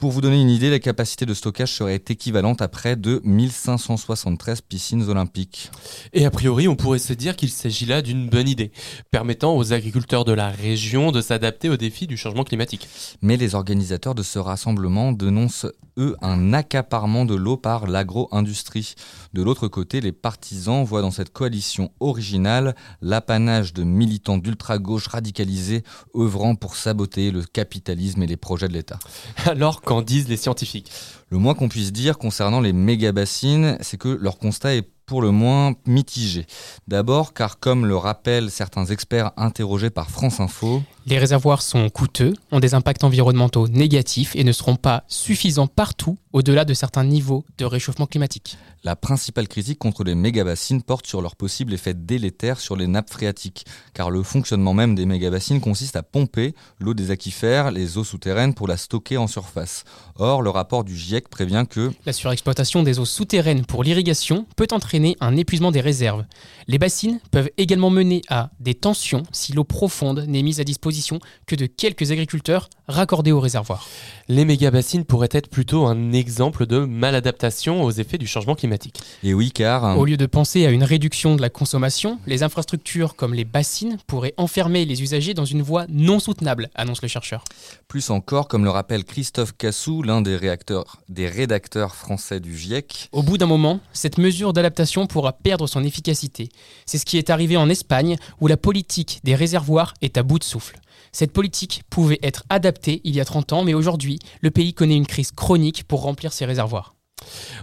Pour vous donner une idée, la capacité de stockage serait équivalente à près de 1573 piscines olympiques. Et a priori, on pourrait se dire qu'il s'agit là d'une bonne idée, permettant aux agriculteurs de la région de s'adapter aux défis du changement climatique. Mais les organisateurs de ce rassemblement dénoncent, eux, un accaparement de l'eau par l'agro-industrie. De l'autre côté, les partisans voient dans cette coalition originale l'apanage de militants d'ultra-gauche radicalisés œuvrant pour saboter le capitalisme et les projets de l'État. Alors, qu'en disent les scientifiques. Le moins qu'on puisse dire concernant les méga-bassines, c'est que leur constat est pour le moins mitigé. D'abord car comme le rappellent certains experts interrogés par France Info, Les réservoirs sont coûteux, ont des impacts environnementaux négatifs et ne seront pas suffisants partout au-delà de certains niveaux de réchauffement climatique. La principale critique contre les mégabassines porte sur leur possible effet délétère sur les nappes phréatiques, car le fonctionnement même des mégabassines consiste à pomper l'eau des aquifères, les eaux souterraines pour la stocker en surface. Or, le rapport du GIEC prévient que La surexploitation des eaux souterraines pour l'irrigation peut entraîner un épuisement des réserves. Les bassines peuvent également mener à des tensions si l'eau profonde n'est mise à disposition que de quelques agriculteurs raccordés au réservoir. Les méga-bassines pourraient être plutôt un exemple de maladaptation aux effets du changement climatique. Et oui, car... Au lieu de penser à une réduction de la consommation, les infrastructures comme les bassines pourraient enfermer les usagers dans une voie non soutenable, annonce le chercheur. Plus encore, comme le rappelle Christophe Cassou, l'un des, des rédacteurs français du GIEC, Au bout d'un moment, cette mesure d'adaptation pourra perdre son efficacité. C'est ce qui est arrivé en Espagne, où la politique des réservoirs est à bout de souffle. Cette politique pouvait être adaptée il y a 30 ans, mais aujourd'hui, le pays connaît une crise chronique pour remplir ses réservoirs.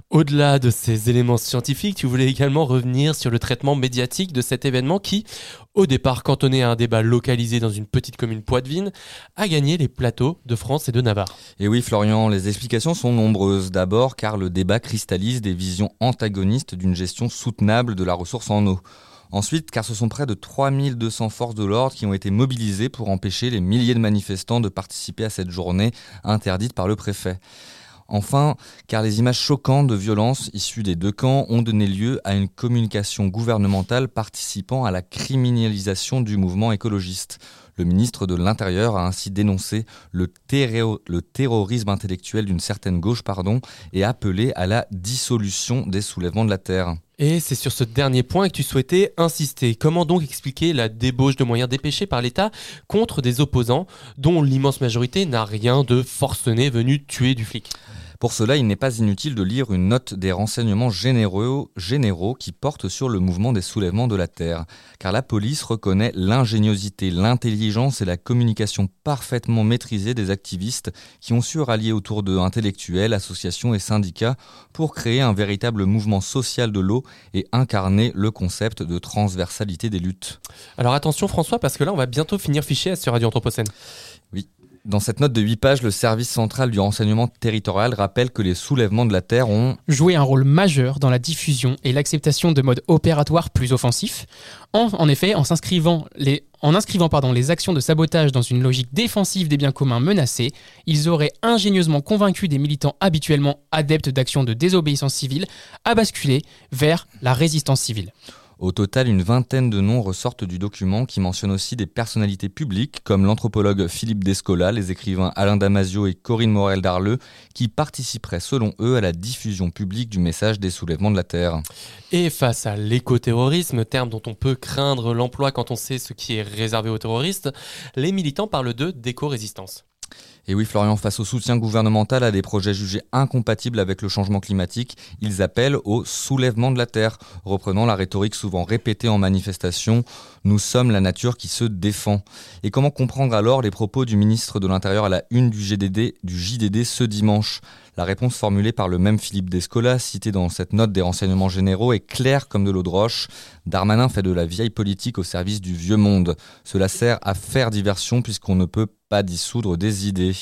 Au-delà de ces éléments scientifiques, tu voulais également revenir sur le traitement médiatique de cet événement qui, au départ cantonné à un débat localisé dans une petite commune poitevine, a gagné les plateaux de France et de Navarre. Et oui, Florian, les explications sont nombreuses. D'abord, car le débat cristallise des visions antagonistes d'une gestion soutenable de la ressource en eau. Ensuite, car ce sont près de 3200 forces de l'ordre qui ont été mobilisées pour empêcher les milliers de manifestants de participer à cette journée interdite par le préfet. Enfin, car les images choquantes de violence issues des deux camps ont donné lieu à une communication gouvernementale participant à la criminalisation du mouvement écologiste. Le ministre de l'Intérieur a ainsi dénoncé le, le terrorisme intellectuel d'une certaine gauche pardon, et appelé à la dissolution des soulèvements de la Terre. Et c'est sur ce dernier point que tu souhaitais insister. Comment donc expliquer la débauche de moyens dépêchés par l'État contre des opposants dont l'immense majorité n'a rien de forcené venu tuer du flic? Pour cela, il n'est pas inutile de lire une note des renseignements généraux, généraux qui portent sur le mouvement des soulèvements de la Terre. Car la police reconnaît l'ingéniosité, l'intelligence et la communication parfaitement maîtrisée des activistes qui ont su rallier autour d'eux intellectuels, associations et syndicats pour créer un véritable mouvement social de l'eau et incarner le concept de transversalité des luttes. Alors attention François, parce que là on va bientôt finir fiché sur Radio Anthropocène. Oui. Dans cette note de 8 pages, le service central du renseignement territorial rappelle que les soulèvements de la Terre ont joué un rôle majeur dans la diffusion et l'acceptation de modes opératoires plus offensifs. En, effet, en s'inscrivant les inscrivant les actions de sabotage dans une logique défensive des biens communs menacés, ils auraient ingénieusement convaincu des militants habituellement adeptes d'actions de désobéissance civile à basculer vers la résistance civile. Au total, une vingtaine de noms ressortent du document qui mentionne aussi des personnalités publiques comme l'anthropologue Philippe Descola, les écrivains Alain Damasio et Corinne Morel d'Arleux, qui participeraient selon eux à la diffusion publique du message des soulèvements de la Terre. Et face à l'écoterrorisme, terme dont on peut craindre l'emploi quand on sait ce qui est réservé aux terroristes, les militants parlent de d'éco-résistance. Et oui, Florian, face au soutien gouvernemental à des projets jugés incompatibles avec le changement climatique, ils appellent au soulèvement de la Terre, reprenant la rhétorique souvent répétée en manifestation Nous sommes la nature qui se défend. Et comment comprendre alors les propos du ministre de l'Intérieur à la une du, JDD ce dimanche? La réponse formulée par le même Philippe Descola, cité dans cette note des renseignements généraux, est claire comme de l'eau de roche. Darmanin fait de la vieille politique au service du vieux monde. Cela sert à faire diversion puisqu'on ne peut pas dissoudre des idées.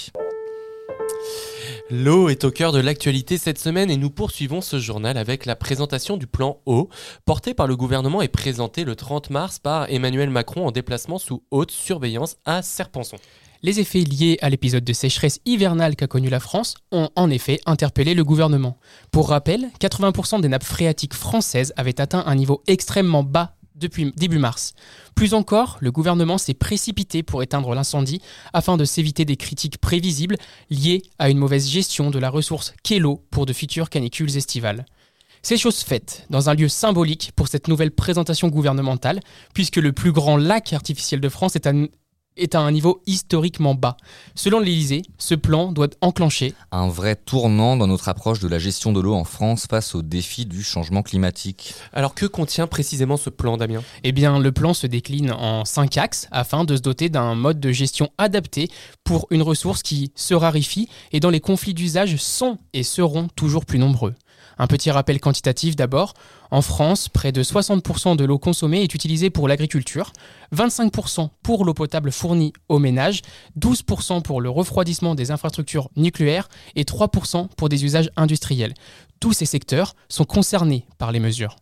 L'eau est au cœur de l'actualité cette semaine et nous poursuivons ce journal avec la présentation du plan eau porté par le gouvernement et présenté le 30 mars par Emmanuel Macron en déplacement sous haute surveillance à Serpenson. Les effets liés à l'épisode de sécheresse hivernale qu'a connu la France ont en effet interpellé le gouvernement. Pour rappel, 80% des nappes phréatiques françaises avaient atteint un niveau extrêmement bas depuis début mars. Plus encore, le gouvernement s'est précipité pour éteindre l'incendie afin de s'éviter des critiques prévisibles liées à une mauvaise gestion de la ressource qu'est pour de futures canicules estivales. C'est chose faite dans un lieu symbolique pour cette nouvelle présentation gouvernementale, puisque le plus grand lac artificiel de France est à, est à un niveau historiquement bas. Selon l'Élysée, ce plan doit enclencher Un vrai tournant dans notre approche de la gestion de l'eau en France face aux défis du changement climatique. Alors que contient précisément ce plan, Damien? Eh bien, le plan se décline en cinq axes afin de se doter d'un mode de gestion adapté pour une ressource qui se raréfie et dont les conflits d'usage sont et seront toujours plus nombreux. Un petit rappel quantitatif d'abord. En France, près de 60% de l'eau consommée est utilisée pour l'agriculture, 25% pour l'eau potable fournie aux ménages, 12% pour le refroidissement des infrastructures nucléaires et 3% pour des usages industriels. Tous ces secteurs sont concernés par les mesures.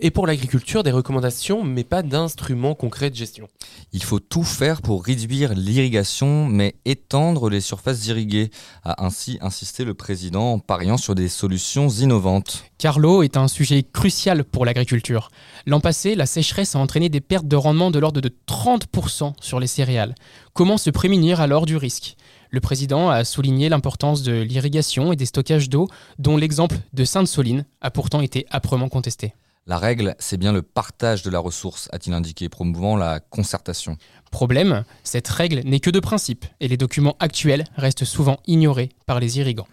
Et pour l'agriculture, des recommandations, mais pas d'instruments concrets de gestion. Il faut tout faire pour réduire l'irrigation, mais étendre les surfaces irriguées, a ainsi insisté le président en pariant sur des solutions innovantes. Car l'eau est un sujet crucial pour l'agriculture. L'an passé, la sécheresse a entraîné des pertes de rendement de l'ordre de 30% sur les céréales. Comment se prémunir alors du risque? Le président a souligné l'importance de l'irrigation et des stockages d'eau, dont l'exemple de Sainte-Soline a pourtant été âprement contesté. La règle, c'est bien le partage de la ressource, a-t-il indiqué, promouvant la concertation. Problème, cette règle n'est que de principe et les documents actuels restent souvent ignorés par les irrigants.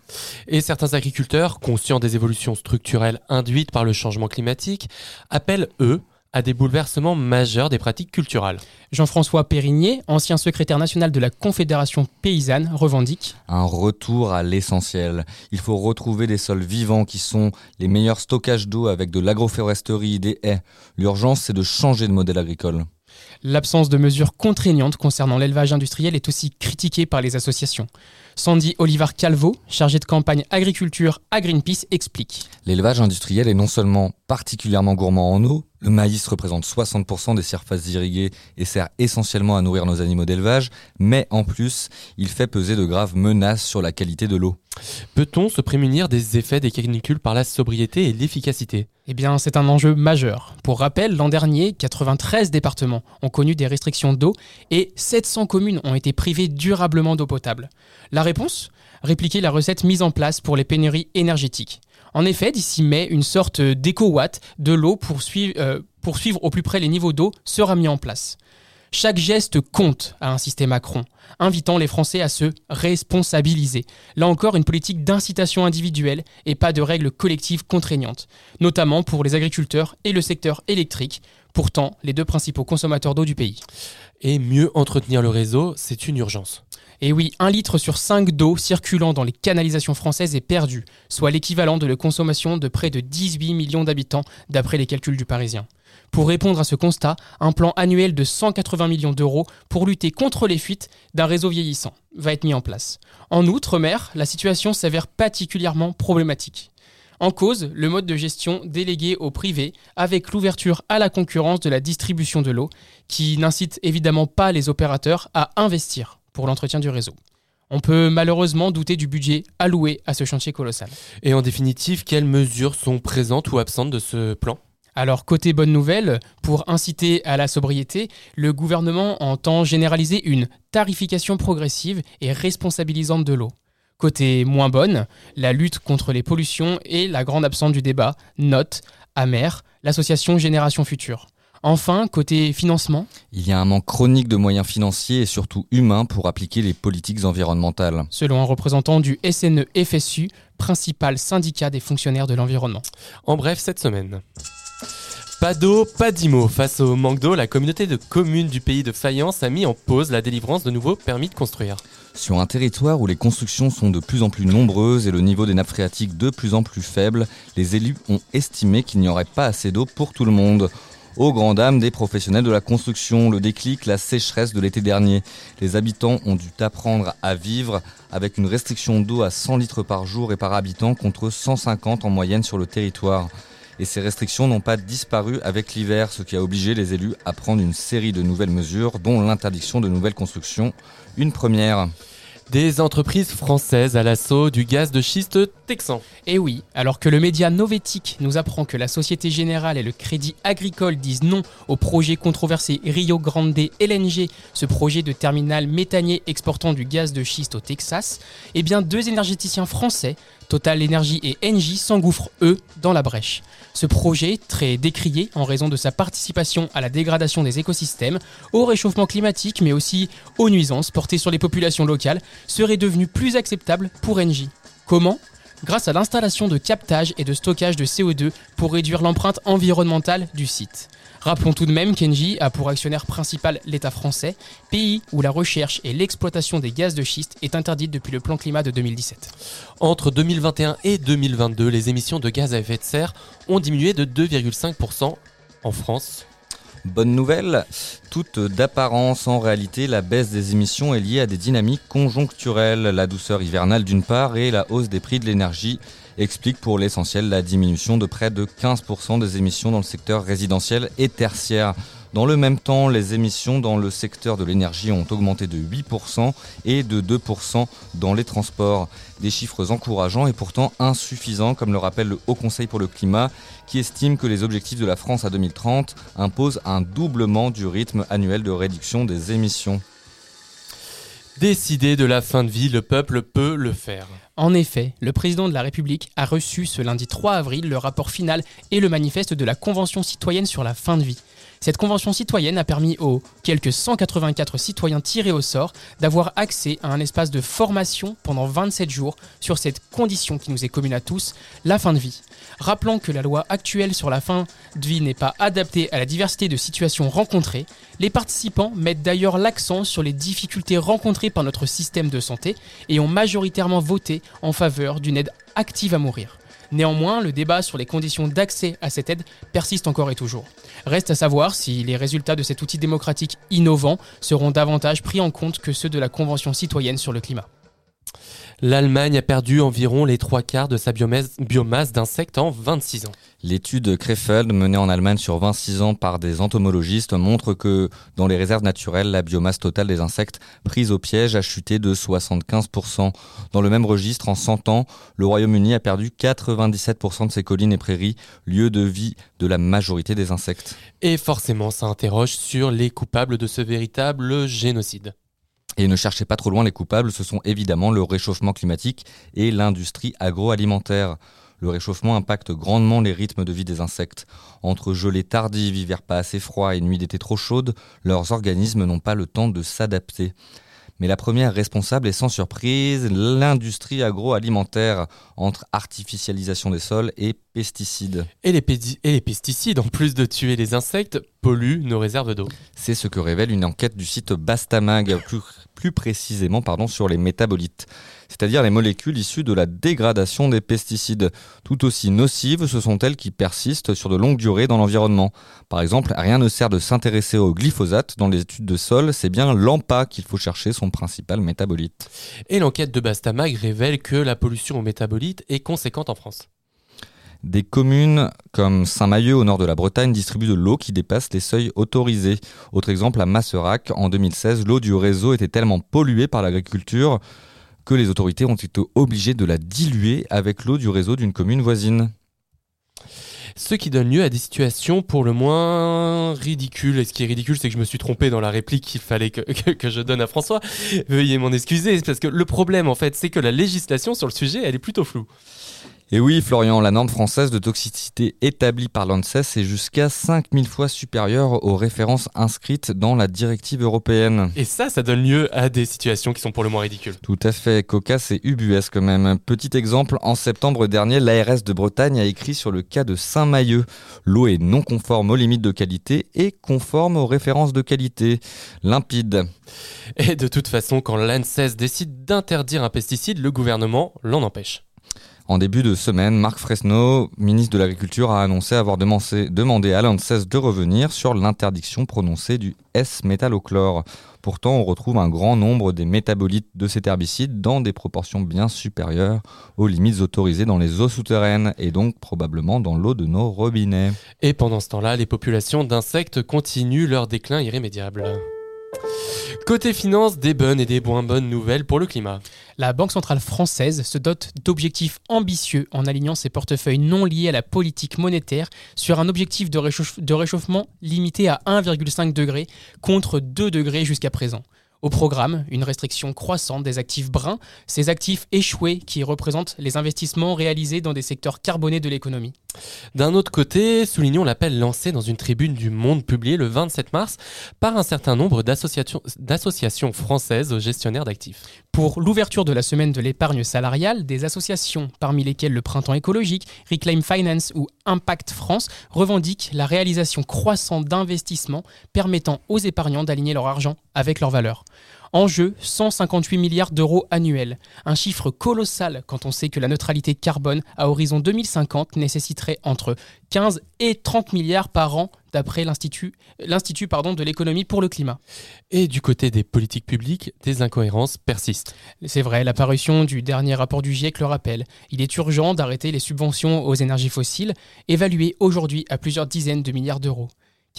Et certains agriculteurs, conscients des évolutions structurelles induites par le changement climatique, appellent, eux, à des bouleversements majeurs des pratiques culturelles. Jean-François Périgné, ancien secrétaire national de la Confédération paysanne, revendique Un retour à l'essentiel. Il faut retrouver des sols vivants qui sont les meilleurs stockages d'eau avec de l'agroforesterie, des haies. L'urgence, c'est de changer de modèle agricole. L'absence de mesures contraignantes concernant l'élevage industriel est aussi critiquée par les associations. Sandy Olivar Calvo, chargé de campagne agriculture à Greenpeace, explique. L'élevage industriel est non seulement particulièrement gourmand en eau, le maïs représente 60% des surfaces irriguées et sert essentiellement à nourrir nos animaux d'élevage, mais en plus, il fait peser de graves menaces sur la qualité de l'eau. Peut-on se prémunir des effets des canicules par la sobriété et l'efficacité? Eh bien, c'est un enjeu majeur. Pour rappel, l'an dernier, 93 départements ont connu des restrictions d'eau et 700 communes ont été privées durablement d'eau potable. La réponse? Répliquer la recette mise en place pour les pénuries énergétiques. En effet, d'ici mai, une sorte d'éco-watt de l'eau pour, suivre- euh, suivre au plus près les niveaux d'eau sera mis en place. Chaque geste compte, a insisté Macron, invitant les Français à se responsabiliser. Là encore, une politique d'incitation individuelle et pas de règles collectives contraignantes, notamment pour les agriculteurs et le secteur électrique, pourtant les deux principaux consommateurs d'eau du pays. Et mieux entretenir le réseau, c'est une urgence. Et oui, un litre sur 5 d'eau circulant dans les canalisations françaises est perdu, soit l'équivalent de la consommation de près de 18 millions d'habitants d'après les calculs du Parisien. Pour répondre à ce constat, un plan annuel de 180 millions d'euros pour lutter contre les fuites d'un réseau vieillissant va être mis en place. En outre-mer, la situation s'avère particulièrement problématique. En cause, le mode de gestion délégué au privé avec l'ouverture à la concurrence de la distribution de l'eau qui n'incite évidemment pas les opérateurs à investir pour l'entretien du réseau. On peut malheureusement douter du budget alloué à ce chantier colossal. Et en définitive, quelles mesures sont présentes ou absentes de ce plan? Alors côté bonne nouvelle, pour inciter à la sobriété, le gouvernement entend généraliser une tarification progressive et responsabilisante de l'eau. Côté moins bonne, la lutte contre les pollutions est la grande absente du débat, note Amer, l'association Génération Future. Enfin, côté financement, Il y a un manque chronique de moyens financiers et surtout humains pour appliquer les politiques environnementales. selon un représentant du SNE-FSU, principal syndicat des fonctionnaires de l'environnement. En bref, cette semaine. Pas d'eau, pas d'IMO. Face au manque d'eau, la communauté de communes du pays de Fayence a mis en pause la délivrance de nouveaux permis de construire. Sur un territoire où les constructions sont de plus en plus nombreuses et le niveau des nappes phréatiques de plus en plus faible, les élus ont estimé qu'il n'y aurait pas assez d'eau pour tout le monde. Au grand dam des professionnels de la construction, le déclic, la sécheresse de l'été dernier. Les habitants ont dû apprendre à vivre avec une restriction d'eau à 100 litres par jour et par habitant contre 150 en moyenne sur le territoire. Et ces restrictions n'ont pas disparu avec l'hiver, ce qui a obligé les élus à prendre une série de nouvelles mesures, dont l'interdiction de nouvelles constructions. Une première. Des entreprises françaises à l'assaut du gaz de schiste texan. Et Eh oui, alors que le média Novetic nous apprend que la Société Générale et le Crédit Agricole disent non au projet controversé Rio Grande LNG, ce projet de terminal méthanier exportant du gaz de schiste au Texas, eh bien deux énergéticiens français, Total Energy et Engie, s'engouffrent eux dans la brèche. Ce projet, très décrié en raison de sa participation à la dégradation des écosystèmes, au réchauffement climatique mais aussi aux nuisances portées sur les populations locales, serait devenu plus acceptable pour Engie. Comment? Grâce à l'installation de captage et de stockage de CO2 pour réduire l'empreinte environnementale du site. Rappelons tout de même qu'Engie a pour actionnaire principal l'État français, pays où la recherche et l'exploitation des gaz de schiste est interdite depuis le plan climat de 2017. Entre 2021 et 2022, les émissions de gaz à effet de serre ont diminué de 2,5% en France. Bonne nouvelle, toute d'apparence en réalité, la baisse des émissions est liée à des dynamiques conjoncturelles, la douceur hivernale d'une part et la hausse des prix de l'énergie explique pour l'essentiel la diminution de près de 15% des émissions dans le secteur résidentiel et tertiaire. Dans le même temps, les émissions dans le secteur de l'énergie ont augmenté de 8% et de 2% dans les transports. Des chiffres encourageants et pourtant insuffisants, comme le rappelle le Haut Conseil pour le climat, qui estime que les objectifs de la France à 2030 imposent un doublement du rythme annuel de réduction des émissions. Décider de la fin de vie, le peuple peut le faire. En effet, le président de la République a reçu ce lundi 3 avril le rapport final et le manifeste de la Convention citoyenne sur la fin de vie. Cette convention citoyenne a permis aux quelques 184 citoyens tirés au sort d'avoir accès à un espace de formation pendant 27 jours sur cette condition qui nous est commune à tous, la fin de vie. Rappelons que la loi actuelle sur la fin de vie n'est pas adaptée à la diversité de situations rencontrées. Les participants mettent d'ailleurs l'accent sur les difficultés rencontrées par notre système de santé et ont majoritairement voté en faveur d'une aide active à mourir. Néanmoins, le débat sur les conditions d'accès à cette aide persiste encore et toujours. Reste à savoir si les résultats de cet outil démocratique innovant seront davantage pris en compte que ceux de la Convention citoyenne sur le climat. L'Allemagne a perdu environ les trois quarts de sa biomasse, biomasse d'insectes en 26 ans. L'étude Krefeld menée en Allemagne sur 26 ans par des entomologistes montre que dans les réserves naturelles, la biomasse totale des insectes prise au piège a chuté de 75%. Dans le même registre, en 100 ans, le Royaume-Uni a perdu 97% de ses collines et prairies, lieu de vie de la majorité des insectes. Et forcément, ça interroge sur les coupables de ce véritable génocide. Et ne cherchez pas trop loin, les coupables, ce sont évidemment le réchauffement climatique et l'industrie agroalimentaire. Le réchauffement impacte grandement les rythmes de vie des insectes. Entre gelées tardives, hiver pas assez froid et nuits d'été trop chaudes, leurs organismes n'ont pas le temps de s'adapter. Mais la première responsable est sans surprise l'industrie agroalimentaire entre artificialisation des sols et pesticides. Et les, pédi- et les pesticides, en plus de tuer les insectes, polluent nos réserves d'eau. C'est ce que révèle une enquête du site Bastamag, plus, plus précisément pardon, sur les métabolites, c'est-à-dire les molécules issues de la dégradation des pesticides. Tout aussi nocives, ce sont elles qui persistent sur de longues durées dans l'environnement. Par exemple, rien ne sert de s'intéresser au glyphosate dans les études de sol, c'est bien l'AMPA qu'il faut chercher son principal métabolite. Et l'enquête de Bastamag révèle que la pollution aux métabolites est conséquente en France. Des communes comme Saint-Mahieu au nord de la Bretagne distribuent de l'eau qui dépasse les seuils autorisés. Autre exemple, à Masserac, en 2016, l'eau du réseau était tellement polluée par l'agriculture que les autorités ont été obligées de la diluer avec l'eau du réseau d'une commune voisine. Ce qui donne lieu à des situations pour le moins ridicules. Et ce qui est ridicule, c'est que je me suis trompé dans la réplique qu'il fallait que, que- que je donne à François. Veuillez m'en excuser, parce que le problème, en fait, c'est que la législation sur le sujet, elle est plutôt floue. Et oui, Florian, la norme française de toxicité établie par l'ANSES est jusqu'à 5000 fois supérieure aux références inscrites dans la directive européenne. Et ça, ça donne lieu à des situations qui sont pour le moins ridicules. Tout à fait, cocasse et ubuesque même. Petit exemple, en septembre dernier, l'ARS de Bretagne a écrit sur le cas de Saint-Mahieu. L'eau est non conforme aux limites de qualité et conforme aux références de qualité. Limpide. Et de toute façon, quand l'ANSES décide d'interdire un pesticide, le gouvernement l'en empêche. En début de semaine, Marc Fresneau, ministre de l'Agriculture, a annoncé avoir demandé, demandé à l'ANSES de revenir sur l'interdiction prononcée du S-métallochlore. Pourtant, on retrouve un grand nombre des métabolites de cet herbicide dans des proportions bien supérieures aux limites autorisées dans les eaux souterraines et donc probablement dans l'eau de nos robinets. Et pendant ce temps-là, les populations d'insectes continuent leur déclin irrémédiable. Côté finance, des bonnes et des moins bonnes nouvelles pour le climat. La Banque centrale française se dote d'objectifs ambitieux en alignant ses portefeuilles non liés à la politique monétaire sur un objectif de, de réchauffement limité à 1,5 degré contre 2 degrés jusqu'à présent. Au programme, une restriction croissante des actifs bruns, ces actifs échoués qui représentent les investissements réalisés dans des secteurs carbonés de l'économie. D'un autre côté, soulignons l'appel lancé dans une tribune du Monde publiée le 27 mars par un certain nombre d'associations françaises gestionnaires d'actifs. Pour l'ouverture de la semaine de l'épargne salariale, des associations, parmi lesquelles le Printemps écologique, Reclaim Finance ou Impact France, revendiquent la réalisation croissante d'investissements permettant aux épargnants d'aligner leur argent avec leur valeur. En jeu, 158 milliards d'euros annuels, un chiffre colossal quand on sait que la neutralité carbone à horizon 2050 nécessiterait entre 15 et 30 milliards par an d'après l'Institut l'Institut, pardon, de l'économie pour le climat. Et du côté des politiques publiques, des incohérences persistent. C'est vrai, l'apparition du dernier rapport du GIEC le rappelle. Il est urgent d'arrêter les subventions aux énergies fossiles, évaluées aujourd'hui à plusieurs dizaines de milliards d'euros.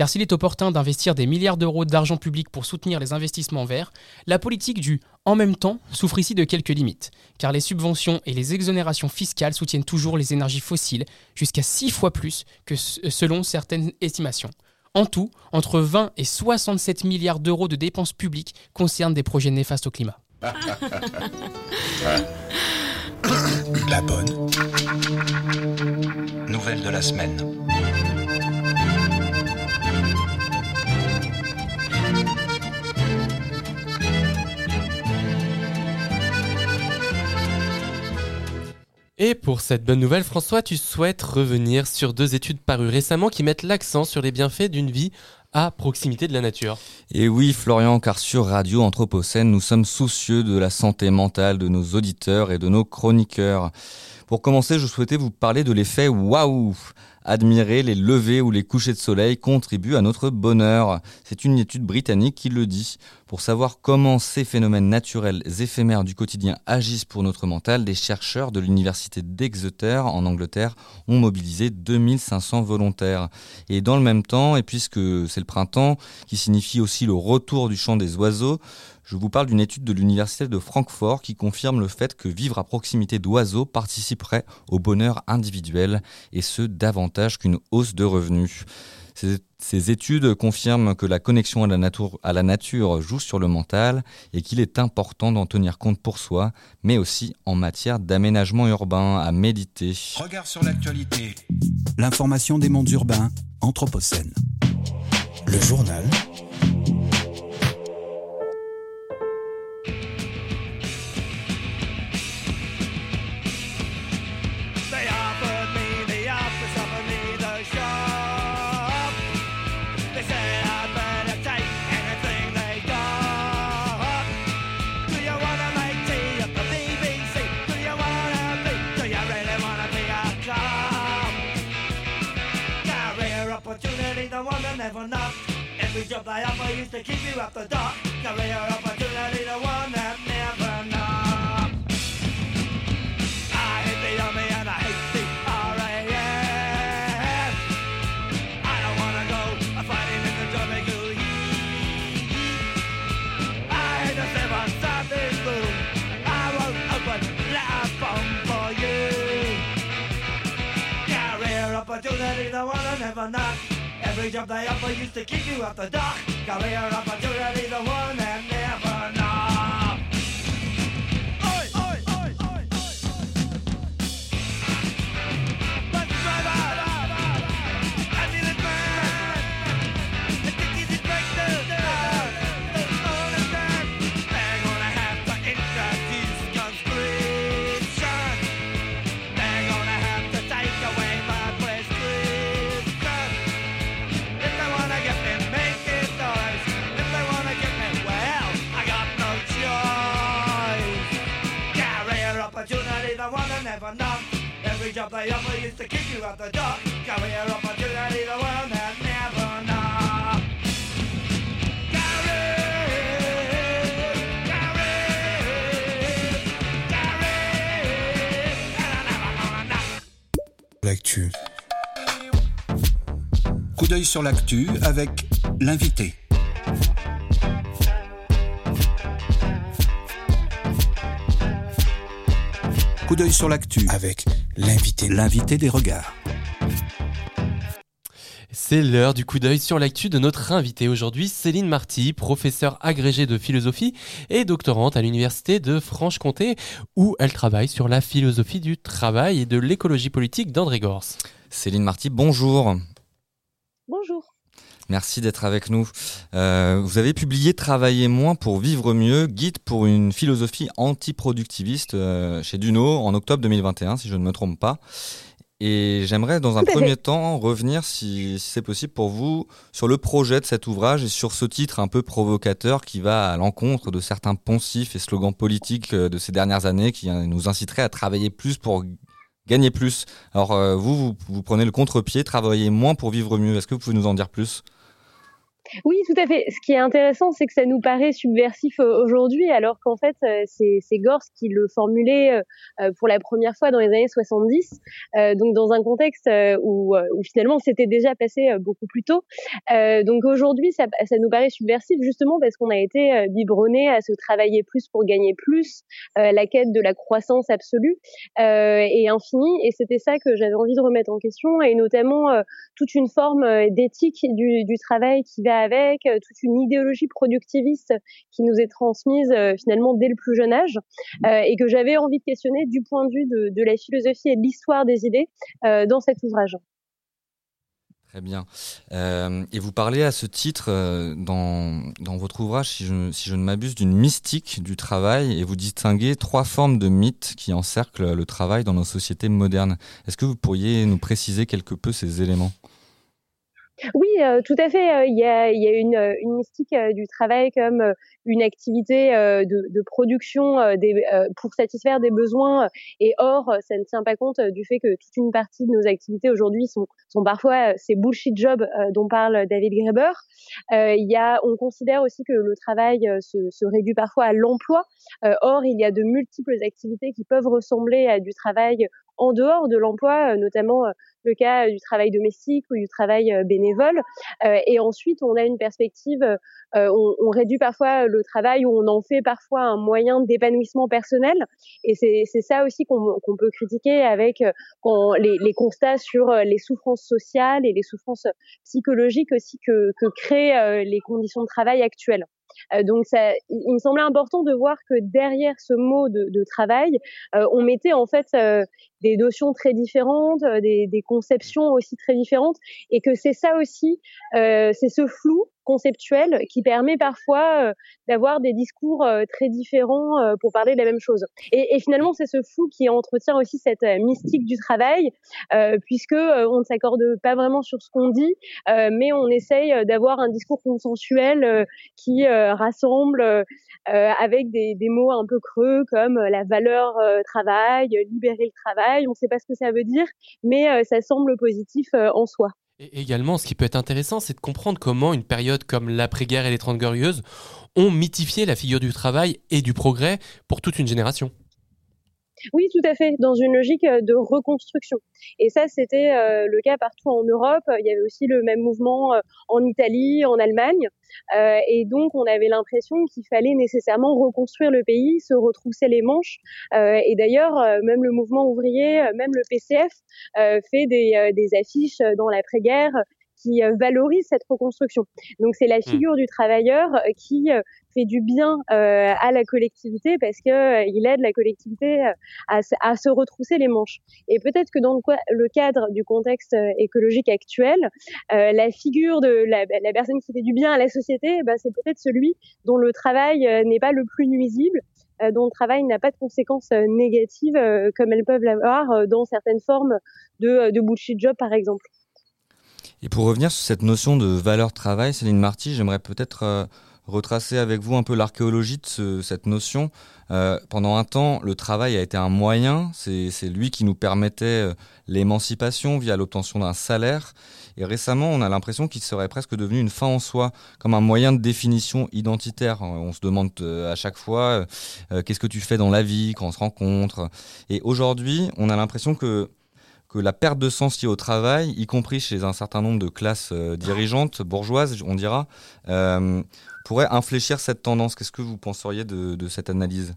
Car s'il est opportun d'investir des milliards d'euros d'argent public pour soutenir les investissements verts, la politique du en même temps souffre ici de quelques limites. Car les subventions et les exonérations fiscales soutiennent toujours les énergies fossiles, jusqu'à 6 fois plus que ce- selon certaines estimations. En tout, entre 20 et 67 milliards d'euros de dépenses publiques concernent des projets néfastes au climat. [laughs] La bonne. Nouvelle de la semaine. Et pour cette bonne nouvelle, François, tu souhaites revenir sur deux études parues récemment qui mettent l'accent sur les bienfaits d'une vie à proximité de la nature. Et oui, Florian, car sur Radio Anthropocène, nous sommes soucieux de la santé mentale de nos auditeurs et de nos chroniqueurs. Pour commencer, je souhaitais vous parler de l'effet waouh. Admirer les levées ou les couchers de soleil contribue à notre bonheur. C'est une étude britannique qui le dit. Pour savoir comment ces phénomènes naturels éphémères du quotidien agissent pour notre mental, des chercheurs de l'université d'Exeter en Angleterre ont mobilisé 2500 volontaires. Et dans le même temps, et puisque c'est le printemps, qui signifie aussi le retour du chant des oiseaux, je vous parle d'une étude de l'université de Francfort qui confirme le fait que vivre à proximité d'oiseaux participerait au bonheur individuel, et ce davantage qu'une hausse de revenus. Ces, ces études confirment que la connexion à la, nature, à la nature joue sur le mental et qu'il est important d'en tenir compte pour soi, mais aussi en matière d'aménagement urbain, à méditer. Regard sur l'actualité. L'information des mondes urbains, Anthropocène. Le journal. Never knocked. Every job they offer used to keep you up the dock. Career opportunity, the one that never knocked. I hate the army and I hate the RAF. I don't wanna go fighting in the tropical heat. I hate the seven Southeast blue. I won't open letter bomb for you. Career opportunity, the one I never knock. Every job they offer used to keep you off the dock. Career opportunity, the one that never knock. L'actu. Coup d'œil sur l'actu avec l'invité. Coup d'œil sur l'actu avec l'invité. L'invité des regards. C'est l'heure du coup d'œil sur l'actu de notre invitée aujourd'hui, Céline Marty, professeure agrégée de philosophie et doctorante à l'université de Franche-Comté, où elle travaille sur la philosophie du travail et de l'écologie politique d'André Gors. Céline Marty, bonjour. Bonjour. Merci d'être avec nous. Euh, vous avez publié Travailler moins pour vivre mieux, guide pour une philosophie antiproductiviste euh, chez Duno en octobre 2021, si je ne me trompe pas. Et j'aimerais dans un premier temps revenir, si, si c'est possible pour vous, sur le projet de cet ouvrage et sur ce titre un peu provocateur qui va à l'encontre de certains poncifs et slogans politiques euh, de ces dernières années qui euh, nous inciteraient à travailler plus pour gagner plus. Alors euh, vous, vous, vous prenez le contre-pied, travailler moins pour vivre mieux. Est-ce que vous pouvez nous en dire plus? Oui, tout à fait. Ce qui est intéressant, c'est que ça nous paraît subversif euh, aujourd'hui, alors qu'en fait, euh, c'est c'est Gors qui le formulait euh, pour la première fois dans les années 70, euh, donc dans un contexte où, où finalement c'était déjà passé beaucoup plus tôt. Donc aujourd'hui, ça, ça nous paraît subversif justement parce qu'on a été biberonné à se travailler plus pour gagner plus, la quête de la croissance absolue et infinie. Et c'était ça que j'avais envie de remettre en question, et notamment toute une forme d'éthique du, du travail qui va avec, euh, toute une idéologie productiviste qui nous est transmise euh, finalement dès le plus jeune âge, euh, et que j'avais envie de questionner du point de vue de, la philosophie et de l'histoire des idées dans cet ouvrage. Très bien. Et vous parlez à ce titre dans, dans votre ouvrage, si je ne m'abuse, d'une mystique du travail et vous distinguez trois formes de mythes qui encerclent le travail dans nos sociétés modernes. Est-ce que vous pourriez nous préciser quelque peu ces éléments? Oui, euh, tout à fait. Euh, Il y a, il y a une, euh, une mystique euh, du travail comme une activité de, de production des, pour satisfaire des besoins. Et or, ça ne tient pas compte du fait que toute une partie de nos activités aujourd'hui sont, sont parfois ces bullshit jobs dont parle David Graeber. Il y a, on considère aussi que le travail se, se réduit parfois à l'emploi. Or, il y a de multiples activités qui peuvent ressembler à du travail en dehors de l'emploi, euh, notamment euh, le cas du travail domestique ou du travail euh, bénévole. Euh, et ensuite, on a une perspective, euh, on, réduit parfois le travail ou on en fait parfois un moyen d'épanouissement personnel. Et c'est ça aussi qu'on peut critiquer avec euh, les, constats sur euh, les souffrances sociales et les souffrances psychologiques aussi que, créent euh, les conditions de travail actuelles. Euh, donc, ça, il me semblait important de voir que derrière ce mot de, de travail, euh, on mettait en fait euh, des notions très différentes, des, des conceptions aussi très différentes, et que c'est ça aussi, c'est ce flou conceptuel qui permet parfois euh, d'avoir des discours euh, très différents euh, pour parler de la même chose. Et, finalement, c'est ce flou qui entretient aussi cette mystique du travail, euh, puisque on ne s'accorde pas vraiment sur ce qu'on dit, mais on essaye d'avoir un discours consensuel qui rassemble avec des, des mots un peu creux comme la valeur travail, libérer le travail. On ne sait pas ce que ça veut dire, mais ça semble positif en soi. Et également, ce qui peut être intéressant, c'est de comprendre comment une période comme l'après-guerre et les Trente Glorieuses ont mythifié la figure du travail et du progrès pour toute une génération. Oui, tout à fait, dans une logique euh, de reconstruction. Et ça, c'était euh, le cas partout en Europe. Il y avait aussi le même mouvement euh, en Italie, en Allemagne. Euh, et donc, on avait l'impression qu'il fallait nécessairement reconstruire le pays, se retrousser les manches. Euh, et d'ailleurs, euh, même le mouvement ouvrier, même le PCF fait des, des affiches dans l'après-guerre qui euh, valorisent cette reconstruction. Donc, c'est la figure du travailleur euh, qui euh, fait du bien euh, à la collectivité parce que euh, il aide la collectivité à, se- à se retrousser les manches. Et peut-être que dans le, le cadre du contexte écologique actuel, euh, la figure de la, la personne qui fait du bien à la société, ben, c'est peut-être celui dont le travail n'est pas le plus nuisible, dont le travail n'a pas de conséquences négatives comme elles peuvent l'avoir dans certaines formes de, de bullshit job, par exemple. Et pour revenir sur cette notion de valeur travail, Céline Marty, j'aimerais peut-être euh, retracer avec vous un peu l'archéologie de ce- cette notion. Euh, pendant un temps, le travail a été un moyen, c'est lui qui nous permettait euh, l'émancipation via l'obtention d'un salaire. Et récemment, on a l'impression qu'il serait presque devenu une fin en soi, comme un moyen de définition identitaire. On se demande à chaque fois qu'est-ce que tu fais dans la vie quand on se rencontre. Et aujourd'hui, on a l'impression que que la perte de sens liée au travail, y compris chez un certain nombre de classes euh, dirigeantes, bourgeoises, on dira, euh, pourrait infléchir cette tendance. Qu'est-ce que vous penseriez de, cette analyse?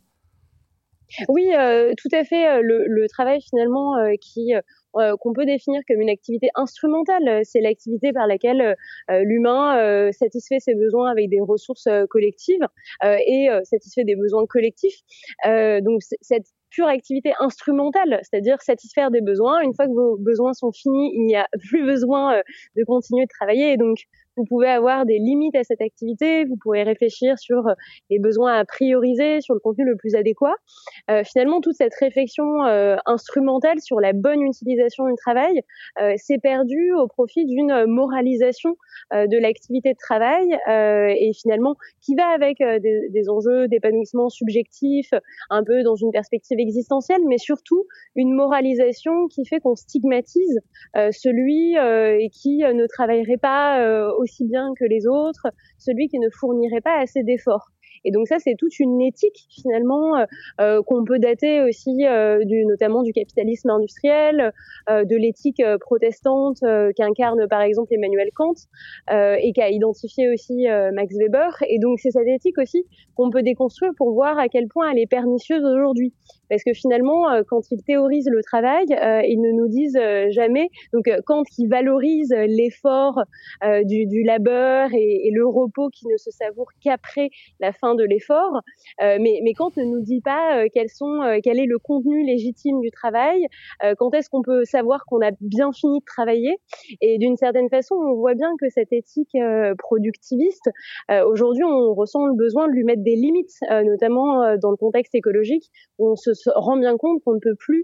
Oui, euh, tout à fait. Le, travail finalement qui qu'on peut définir comme une activité instrumentale, c'est l'activité par laquelle l'humain satisfait ses besoins avec des ressources collectives et satisfait des besoins collectifs. Donc cette pure activité instrumentale, c'est-à-dire satisfaire des besoins. Une fois que vos besoins sont finis, il n'y a [laughs] plus besoin euh, de continuer de travailler. Et donc, vous pouvez avoir des limites à cette activité. Vous pourrez réfléchir sur euh, les besoins à prioriser, sur le contenu le plus adéquat. Euh, finalement, toute cette réflexion euh, instrumentale sur la bonne utilisation du travail euh, s'est perdue au profit d'une moralisation euh, de l'activité de travail euh, et finalement qui va avec euh, des, des enjeux d'épanouissement subjectif, un peu dans une perspective existentielle, mais surtout une moralisation qui fait qu'on stigmatise euh, celui euh, qui euh, ne travaillerait pas euh, aussi bien que les autres, celui qui ne fournirait pas assez d'efforts. Et donc ça, c'est toute une éthique finalement euh, euh, qu'on peut dater aussi euh, du, notamment du capitalisme industriel, euh, de l'éthique euh, protestante euh, qu'incarne par exemple Emmanuel Kant et qu'a identifié aussi Max Weber. Et donc c'est cette éthique aussi qu'on peut déconstruire pour voir à quel point elle est pernicieuse aujourd'hui. Parce que finalement, quand ils théorisent le travail, ils ne nous disent jamais. Donc quand ils valorisent l'effort du, du labeur et, et le repos qui ne se savoure qu'après la fin de l'effort, euh, mais, mais Kant ne nous dit pas euh, euh, quel est le contenu légitime du travail, quand est-ce qu'on peut savoir qu'on a bien fini de travailler? Et d'une certaine façon, on voit bien que cette éthique productiviste, aujourd'hui, on ressent le besoin de lui mettre des limites, notamment dans le contexte écologique, où on se rend bien compte qu'on ne peut plus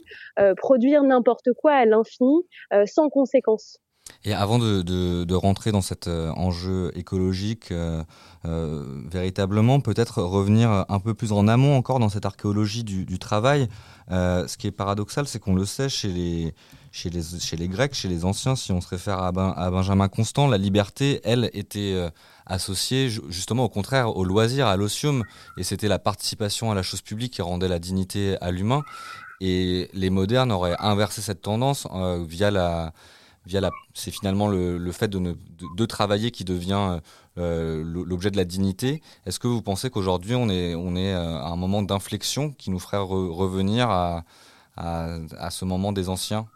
produire n'importe quoi à l'infini sans conséquence. Et avant de, de, rentrer dans cet euh, enjeu écologique, euh, euh, véritablement, peut-être revenir un peu plus en amont encore dans cette archéologie du, travail. Ce qui est paradoxal, c'est qu'on le sait chez les, chez, les, chez les Grecs, chez les anciens, si on se réfère à, ben, à Benjamin Constant, la liberté, elle, était associée ju- justement au contraire au loisir, à l'osium, et c'était la participation à la chose publique qui rendait la dignité à l'humain. Et les modernes auraient inversé cette tendance via la, c'est finalement le, fait de, travailler qui devient euh, l'objet de la dignité. Est-ce que vous pensez qu'aujourd'hui on est, euh, à un moment d'inflexion qui nous ferait re- revenir à ce moment des anciens?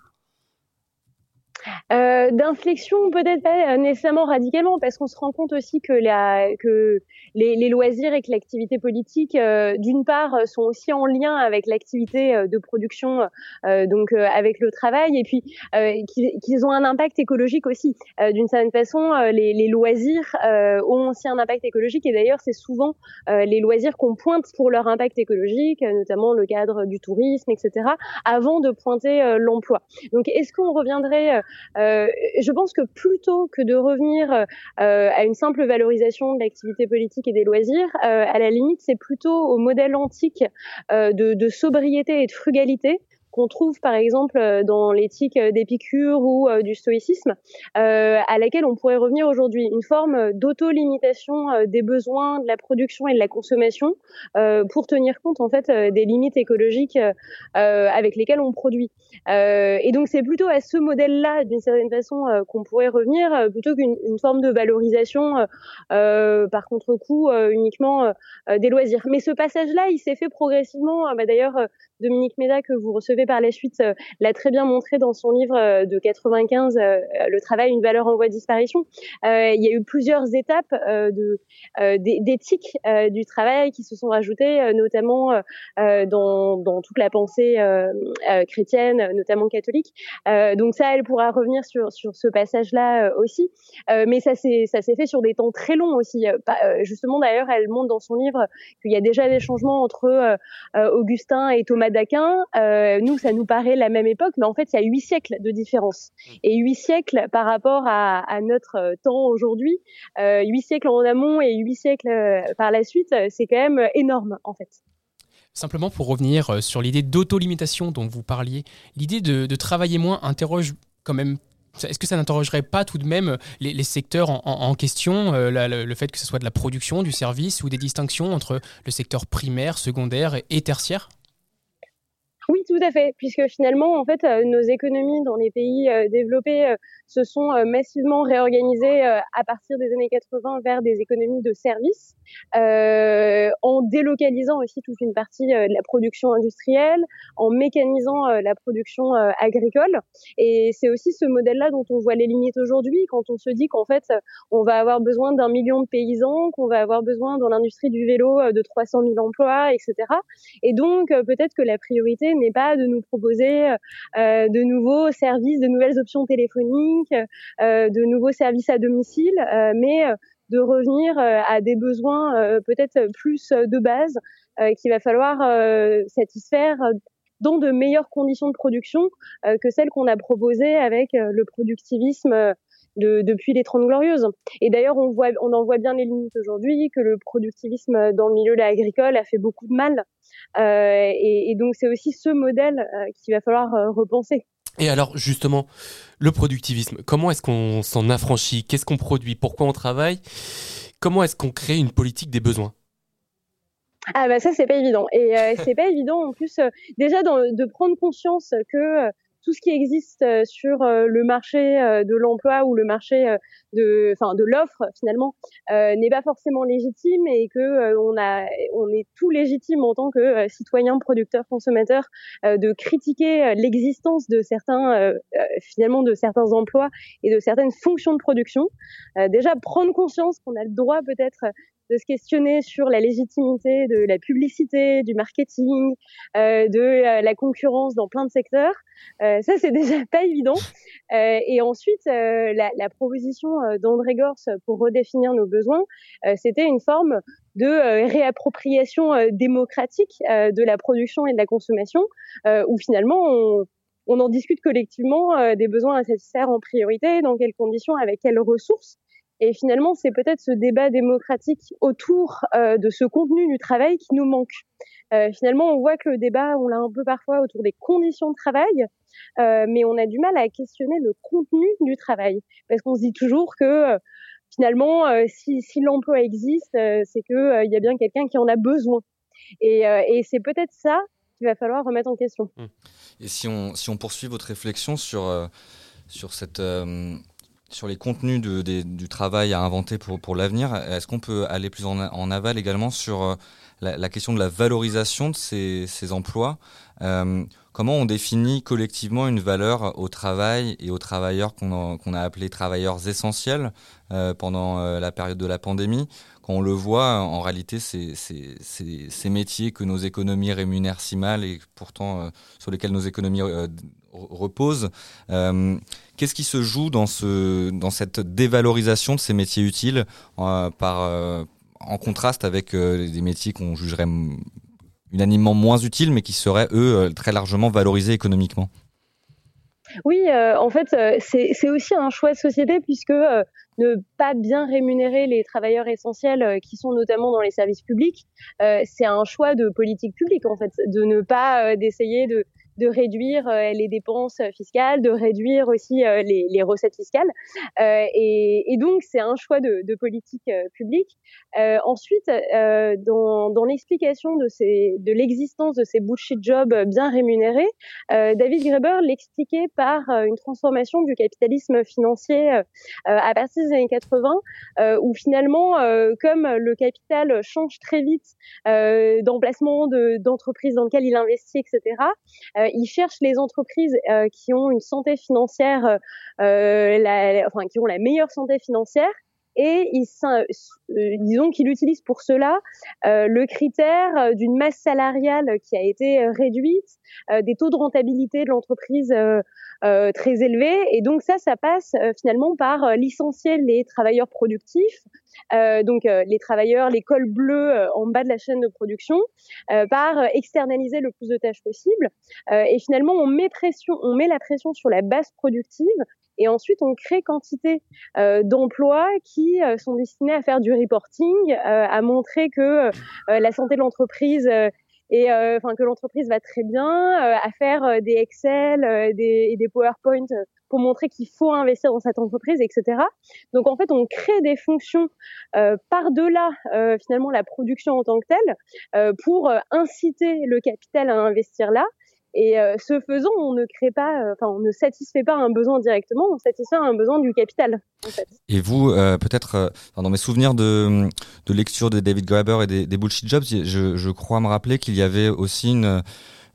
Euh, D'inflexion, peut-être pas nécessairement radicalement, parce qu'on se rend compte aussi que, la, que les, les loisirs et que l'activité politique, euh, d'une part, sont aussi en lien avec l'activité euh, de production, euh, donc euh, avec le travail, et puis qu'ils qu'ils ont un impact écologique aussi. D'une certaine façon, les, les loisirs ont aussi un impact écologique, et d'ailleurs, c'est souvent les loisirs qu'on pointe pour leur impact écologique, notamment le cadre du tourisme, etc., avant de pointer l'emploi. Donc, est-ce qu'on reviendrait euh, je pense que plutôt que de revenir euh, à une simple valorisation de l'activité politique et des loisirs, euh, à la limite, c'est plutôt au modèle antique euh, de, de sobriété et de frugalité qu'on trouve par exemple euh, dans l'éthique euh, d'Épicure ou euh, du stoïcisme, à laquelle on pourrait revenir aujourd'hui. Une forme d'auto-limitation des besoins, de la production et de la consommation pour tenir compte en fait des limites écologiques avec lesquelles on produit. Et donc c'est plutôt à ce modèle-là, d'une certaine façon, qu'on pourrait revenir, plutôt qu'une une forme de valorisation par contre-coup uniquement des loisirs. Mais ce passage-là, il s'est fait progressivement. Bah, D'ailleurs, Dominique Méda, que vous recevez par la suite, euh, l'a très bien montré dans son livre euh, de 95, euh, Le travail, une valeur en voie de disparition. Il y a eu plusieurs étapes d'éthique du travail qui se sont rajoutées, notamment dans, dans toute la pensée chrétienne, notamment catholique. Donc ça, elle pourra revenir sur, sur ce passage-là aussi. Mais ça s'est ça s'est fait sur des temps très longs aussi. Justement, d'ailleurs, elle montre dans son livre qu'il y a déjà des changements entre Augustin et Thomas d'Aquin. Euh, nous, ça nous paraît la même époque, mais en fait, il y a huit siècles de différence. Et huit siècles par rapport à, à notre euh, temps aujourd'hui, euh, huit siècles en amont et huit siècles par la suite, c'est quand même énorme, en fait. Simplement pour revenir sur l'idée d'auto-limitation dont vous parliez, l'idée de, de travailler moins interroge quand même. Est-ce que ça n'interrogerait pas tout de même les, les secteurs en, en- en question, euh, la- le, le fait que ce soit de la production, du service ou des distinctions entre le secteur primaire, secondaire et, et tertiaire? Oui, tout à fait, puisque finalement, en fait, euh, nos économies dans les pays euh, développés euh, se sont massivement réorganisées à partir des années 80 vers des économies de services, euh, en délocalisant aussi toute une partie de la production industrielle, en mécanisant la production agricole. Et c'est aussi ce modèle-là dont on voit les limites aujourd'hui, quand on se dit qu'en fait, on va avoir besoin d'un million de paysans, qu'on va avoir besoin dans l'industrie du vélo de 300 000 emplois, etc. Et donc, peut-être que la priorité n'est pas de nous proposer euh, de nouveaux services, de nouvelles options téléphoniques, euh, de nouveaux services à domicile, euh, mais euh, de revenir euh, à des besoins euh, peut-être plus euh, de base euh, qu'il va falloir euh, satisfaire euh, dans de meilleures conditions de production euh, que celles qu'on a proposées avec euh, le productivisme euh, de- depuis les Trente Glorieuses. Et d'ailleurs, on, voit, on en voit bien les limites aujourd'hui, que le productivisme dans le milieu agricole a fait beaucoup de mal. Euh, et, et donc, c'est aussi ce modèle euh, qu'il va falloir euh, repenser. Et alors, justement, le productivisme, comment est-ce qu'on s'en affranchit? Qu'est-ce qu'on produit? Pourquoi on travaille? Comment est-ce qu'on crée une politique des besoins? Ah bah ça c'est pas évident et euh, c'est pas évident en plus euh, déjà dans- de prendre conscience que tout ce qui existe euh, sur euh, le marché euh, de l'emploi ou le marché de enfin de l'offre finalement n'est pas forcément légitime et que on a on est tout légitime en tant que citoyen producteur consommateur de critiquer l'existence de certains finalement de certains emplois et de certaines fonctions de production. Déjà prendre conscience qu'on a le droit peut-être de se questionner sur la légitimité de la publicité, du marketing, euh, de euh, la concurrence dans plein de secteurs. Euh, ça, c'est [laughs] déjà pas évident. Euh, et ensuite, euh, la, la proposition d'André Gors pour redéfinir nos besoins, c'était une forme de réappropriation démocratique de la production et de la consommation, où finalement on, on en discute collectivement des besoins à satisfaire en priorité, dans quelles conditions, avec quelles ressources. Et finalement, c'est peut-être ce débat démocratique autour euh, de ce contenu du travail qui nous manque. Euh, finalement, on voit que le débat, on l'a un peu parfois autour des conditions de travail, euh, mais on a du mal à questionner le contenu du travail, parce qu'on se dit toujours que finalement, si, l'emploi existe, c'est euh, il y a bien quelqu'un qui en a besoin. Et, c'est peut-être ça qu'il va falloir remettre en question. Et si on, si on poursuit votre réflexion sur, sur, cette, sur les contenus de- du travail à inventer pour, pour l'avenir, est-ce qu'on peut aller plus en, en aval également sur euh, la, la question de la valorisation de ces, ces emplois Euh, Comment on définit collectivement une valeur au travail et aux travailleurs qu'on a, appelés travailleurs essentiels euh, pendant euh, la période de la pandémie? Quand on le voit, en réalité, c'est ces métiers que nos économies rémunèrent si mal et pourtant euh, sur lesquels nos économies re- reposent. Qu'est-ce qui se joue dans, ce, dans cette dévalorisation de ces métiers utiles par, en contraste avec des métiers qu'on jugerait unanimement moins utiles, mais qui seraient, eux, euh, très largement valorisés économiquement. Oui, euh, en fait, euh, c'est aussi un choix de société puisque ne pas bien rémunérer les travailleurs essentiels qui sont notamment dans les services publics, c'est un choix de politique publique en fait, de ne pas d'essayer de de réduire euh, les dépenses fiscales, de réduire aussi euh, les, les recettes fiscales. Euh, et, et donc, c'est un choix de, de politique publique. Ensuite, dans, dans l'explication de, de l'existence de ces bullshit jobs bien rémunérés, David Graeber l'expliquait par une transformation du capitalisme financier à partir des années 80, euh, où finalement, comme le capital change très vite d'emplacement de- d'entreprise dans lequel il investit, etc., euh, il cherche les entreprises euh, qui ont une santé financière, euh, la- enfin qui ont la meilleure santé financière. Et il, s'in- euh, disons qu'il utilise pour cela euh, le critère euh, d'une masse salariale qui a été euh, réduite, euh, des taux de rentabilité de l'entreprise euh, euh, très élevés. Et donc ça, ça passe euh, finalement par euh, licencier les travailleurs productifs, euh, donc euh, les travailleurs, les cols bleus euh, en bas de la chaîne de production, euh, par euh, externaliser le plus de tâches possible. Euh, et finalement, on met pression, on met la pression sur la base productive. Et ensuite, on crée quantité euh, d'emplois qui euh, sont destinés à faire du reporting, euh, à montrer que euh, la santé de l'entreprise euh, et euh, enfin que l'entreprise va très bien, euh, à faire euh, des Excel euh, des, et des PowerPoint euh, pour montrer qu'il faut investir dans cette entreprise, etc. Donc en fait, on crée des fonctions euh, par-delà euh, finalement la production en tant que telle euh, pour euh, inciter le capital à investir là. Et euh, ce faisant, on ne crée pas, euh, enfin, on ne satisfait pas un besoin directement, on satisfait un besoin du capital. En fait. Et vous, euh, peut-être, euh, dans mes souvenirs de, de lecture de David Graeber et des, des Bullshit Jobs, je, je crois me rappeler qu'il y avait aussi une,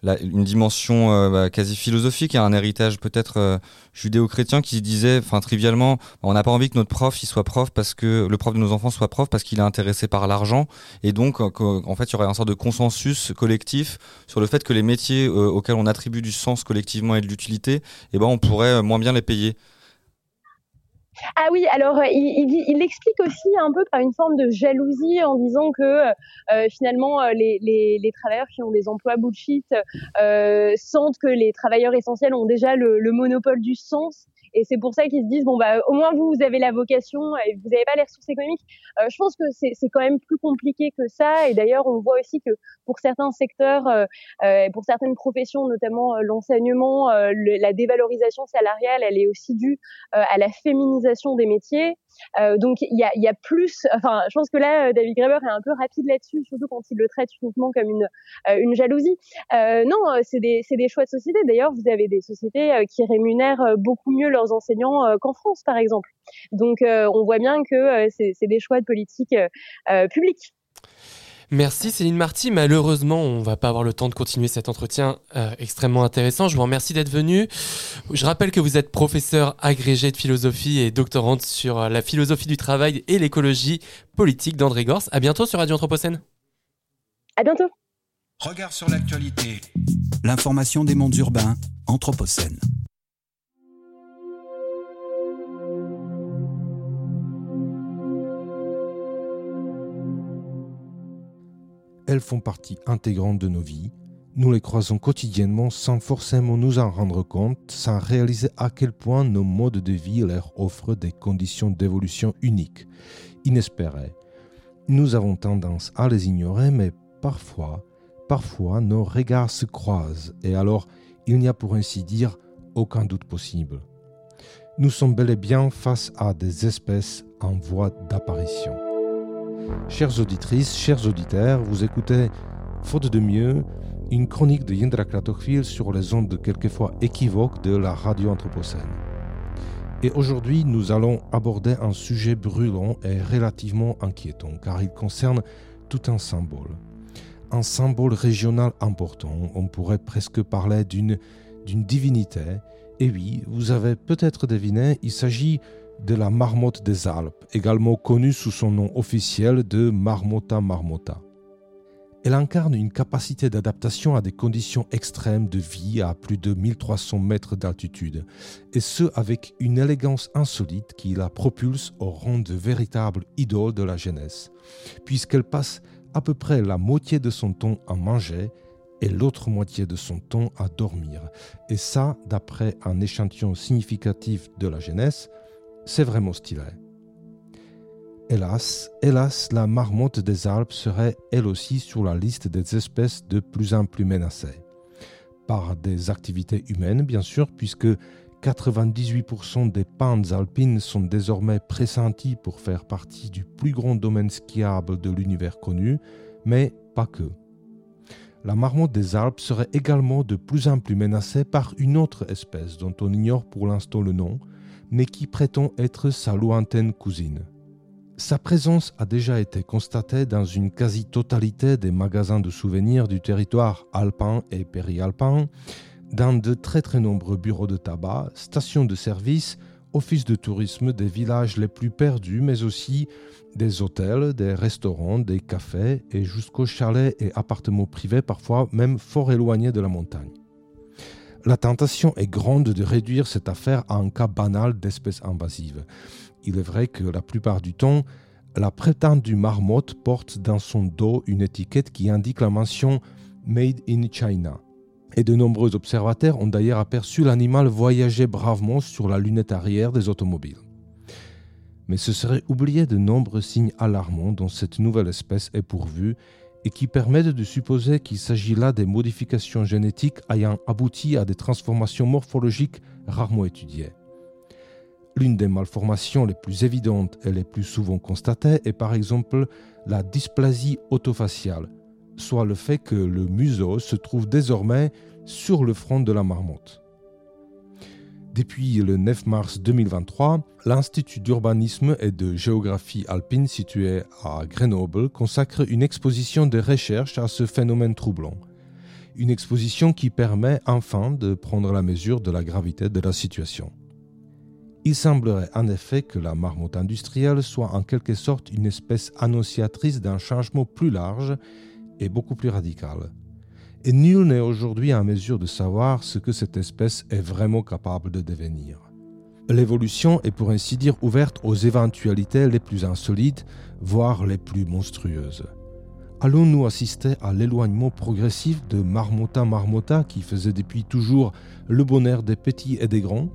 la- une dimension euh, bah, quasi philosophique et un héritage peut-être euh, judéo-chrétien qui disait, enfin trivialement, on n'a pas envie que notre prof il soit prof parce que le prof de nos enfants soit prof parce qu'il est intéressé par l'argent et donc euh, en fait il y aurait un sorte de consensus collectif sur le fait que les métiers euh, auxquels on attribue du sens collectivement et de l'utilité, eh ben on pourrait moins bien les payer. Ah oui, alors euh, il, il, il l'explique aussi un peu par une forme de jalousie en disant que euh, finalement euh, les, les, travailleurs qui ont des emplois bullshit sentent que les travailleurs essentiels ont déjà le monopole du sens. Et c'est pour ça qu'ils se disent bon bah au moins vous vous avez la vocation et vous n'avez pas les ressources économiques. Euh, je pense que c'est quand même plus compliqué que ça. Et d'ailleurs on voit aussi que pour certains secteurs, euh, euh, pour certaines professions, notamment euh, l'enseignement, euh, la dévalorisation salariale, elle est aussi due à la féminisation des métiers. Euh, donc il y a, plus, enfin je pense que là euh, David Graeber est un peu rapide là-dessus, surtout quand il le traite uniquement comme une euh, une jalousie. Non, c'est des des choix de société. D'ailleurs, vous avez des sociétés qui rémunèrent beaucoup mieux leurs enseignants qu'en France, par exemple. Donc on voit bien que c'est des choix de politique publique. Merci Céline Marty. Malheureusement, on va pas avoir le temps de continuer cet entretien euh, extrêmement intéressant. Je vous remercie d'être venu. Je rappelle que vous êtes professeur agrégé de philosophie et doctorante sur euh, la philosophie du travail et l'écologie politique d'André Gors. À bientôt sur Radio Anthropocène. À bientôt. Regard sur l'actualité. L'information des mondes urbains, Anthropocène. Elles font partie intégrante de nos vies. Nous les croisons quotidiennement sans forcément nous en rendre compte, sans réaliser à quel point nos modes de vie leur offrent des conditions d'évolution uniques, inespérées. Nous avons tendance à les ignorer, mais parfois, parfois nos regards se croisent et alors il n'y a pour ainsi dire aucun doute possible. Nous sommes bel et bien face à des espèces en voie d'apparition. Chères auditrices, chers auditeurs, vous écoutez Faute de mieux, une chronique de Yindra Kratokvil sur les ondes quelquefois équivoques de la radio anthropocène. Et aujourd'hui, nous allons aborder un sujet brûlant et relativement inquiétant, car il concerne tout un symbole. Un symbole régional important, on pourrait presque parler d'une divinité. Et oui, vous avez peut-être deviné, il s'agit de la marmotte des Alpes, également connue sous son nom officiel de Marmota marmota. Elle incarne une capacité d'adaptation à des conditions extrêmes de vie à plus de 1300 mètres d'altitude, et ce avec une élégance insolite qui la propulse au rang de véritable idole de la jeunesse, puisqu'elle passe à peu près la moitié de son temps à manger et l'autre moitié de son temps à dormir. Et ça, d'après un échantillon significatif de la jeunesse, c'est vraiment stylé. Hélas, hélas, la marmotte des Alpes serait elle aussi sur la liste des espèces de plus en plus menacées. Par des activités humaines, bien sûr, puisque 98% des pentes alpines sont désormais pressenties pour faire partie du plus grand domaine skiable de l'univers connu, mais pas que. La marmotte des Alpes serait également de plus en plus menacée par une autre espèce dont on ignore pour l'instant le nom, mais qui prétend être sa lointaine cousine. Sa présence a déjà été constatée dans une quasi-totalité des magasins de souvenirs du territoire alpin et périalpin, dans de très très nombreux bureaux de tabac, stations de service, offices de tourisme des villages les plus perdus, mais aussi des hôtels, des restaurants, des cafés et jusqu'aux chalets et appartements privés, parfois même fort éloignés de la montagne. La tentation est grande de réduire cette affaire à un cas banal d'espèces invasives il est vrai que la plupart du temps, la prétendue marmotte porte dans son dos une étiquette qui indique la mention Made in China. Et de nombreux observateurs ont d'ailleurs aperçu l'animal voyager bravement sur la lunette arrière des automobiles. Mais ce serait oublier de nombreux signes alarmants dont cette nouvelle espèce est pourvue et qui permettent de supposer qu'il s'agit là des modifications génétiques ayant abouti à des transformations morphologiques rarement étudiées. L'une des malformations les plus évidentes et les plus souvent constatées est par exemple la dysplasie autofaciale, soit le fait que le museau se trouve désormais sur le front de la marmotte. Depuis le 9 mars 2023, l'Institut d'urbanisme et de géographie alpine situé à Grenoble consacre une exposition de recherche à ce phénomène troublant. Une exposition qui permet enfin de prendre la mesure de la gravité de la situation. Il semblerait en effet que la marmotte industrielle soit en quelque sorte une espèce annonciatrice d'un changement plus large et beaucoup plus radical. Et nul n'est aujourd'hui en mesure de savoir ce que cette espèce est vraiment capable de devenir. L'évolution est pour ainsi dire ouverte aux éventualités les plus insolites, voire les plus monstrueuses. Allons-nous assister à l'éloignement progressif de Marmota Marmota qui faisait depuis toujours le bonheur des petits et des grands?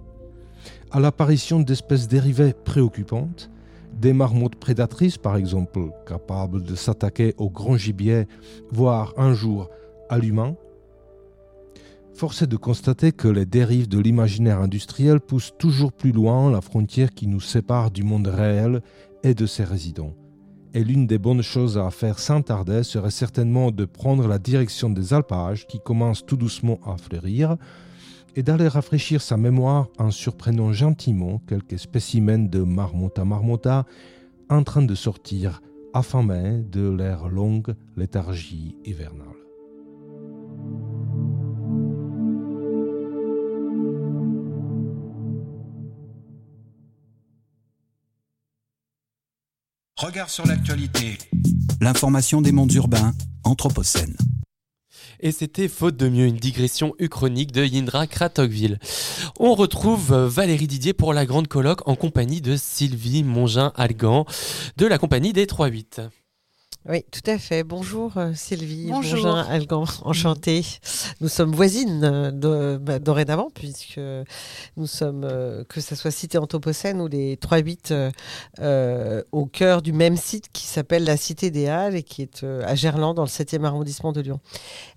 À l'apparition d'espèces dérivées préoccupantes, des marmottes prédatrices par exemple, capables de s'attaquer au grand gibier, voire un jour à l'humain, force est de constater que les dérives de l'imaginaire industriel poussent toujours plus loin la frontière qui nous sépare du monde réel et de ses résidents. Et l'une des bonnes choses à faire sans tarder serait certainement de prendre la direction des alpages qui commencent tout doucement à fleurir, et d'aller rafraîchir sa mémoire en surprenant gentiment quelques spécimens de marmota marmota en train de sortir affamés de leur longue léthargie hivernale. Regard sur l'actualité. L'information des mondes urbains, Anthropocène. Et c'était faute de mieux une digression uchronique de Yindra Kratokville. On retrouve Valérie Didier pour la grande colloque en compagnie de Sylvie Mongin-Algan de la compagnie des 3-8. Oui, tout à fait. Bonjour euh, Sylvie. Bonjour. Bonjour Algan, enchantée. Nous sommes voisines euh, de- bah, dorénavant, puisque nous sommes, euh, que ce soit Cité Anthropocène ou les 3-8, euh, euh, au cœur du même site qui s'appelle la Cité des Halles et qui est euh, à Gerland, dans le 7e arrondissement de Lyon.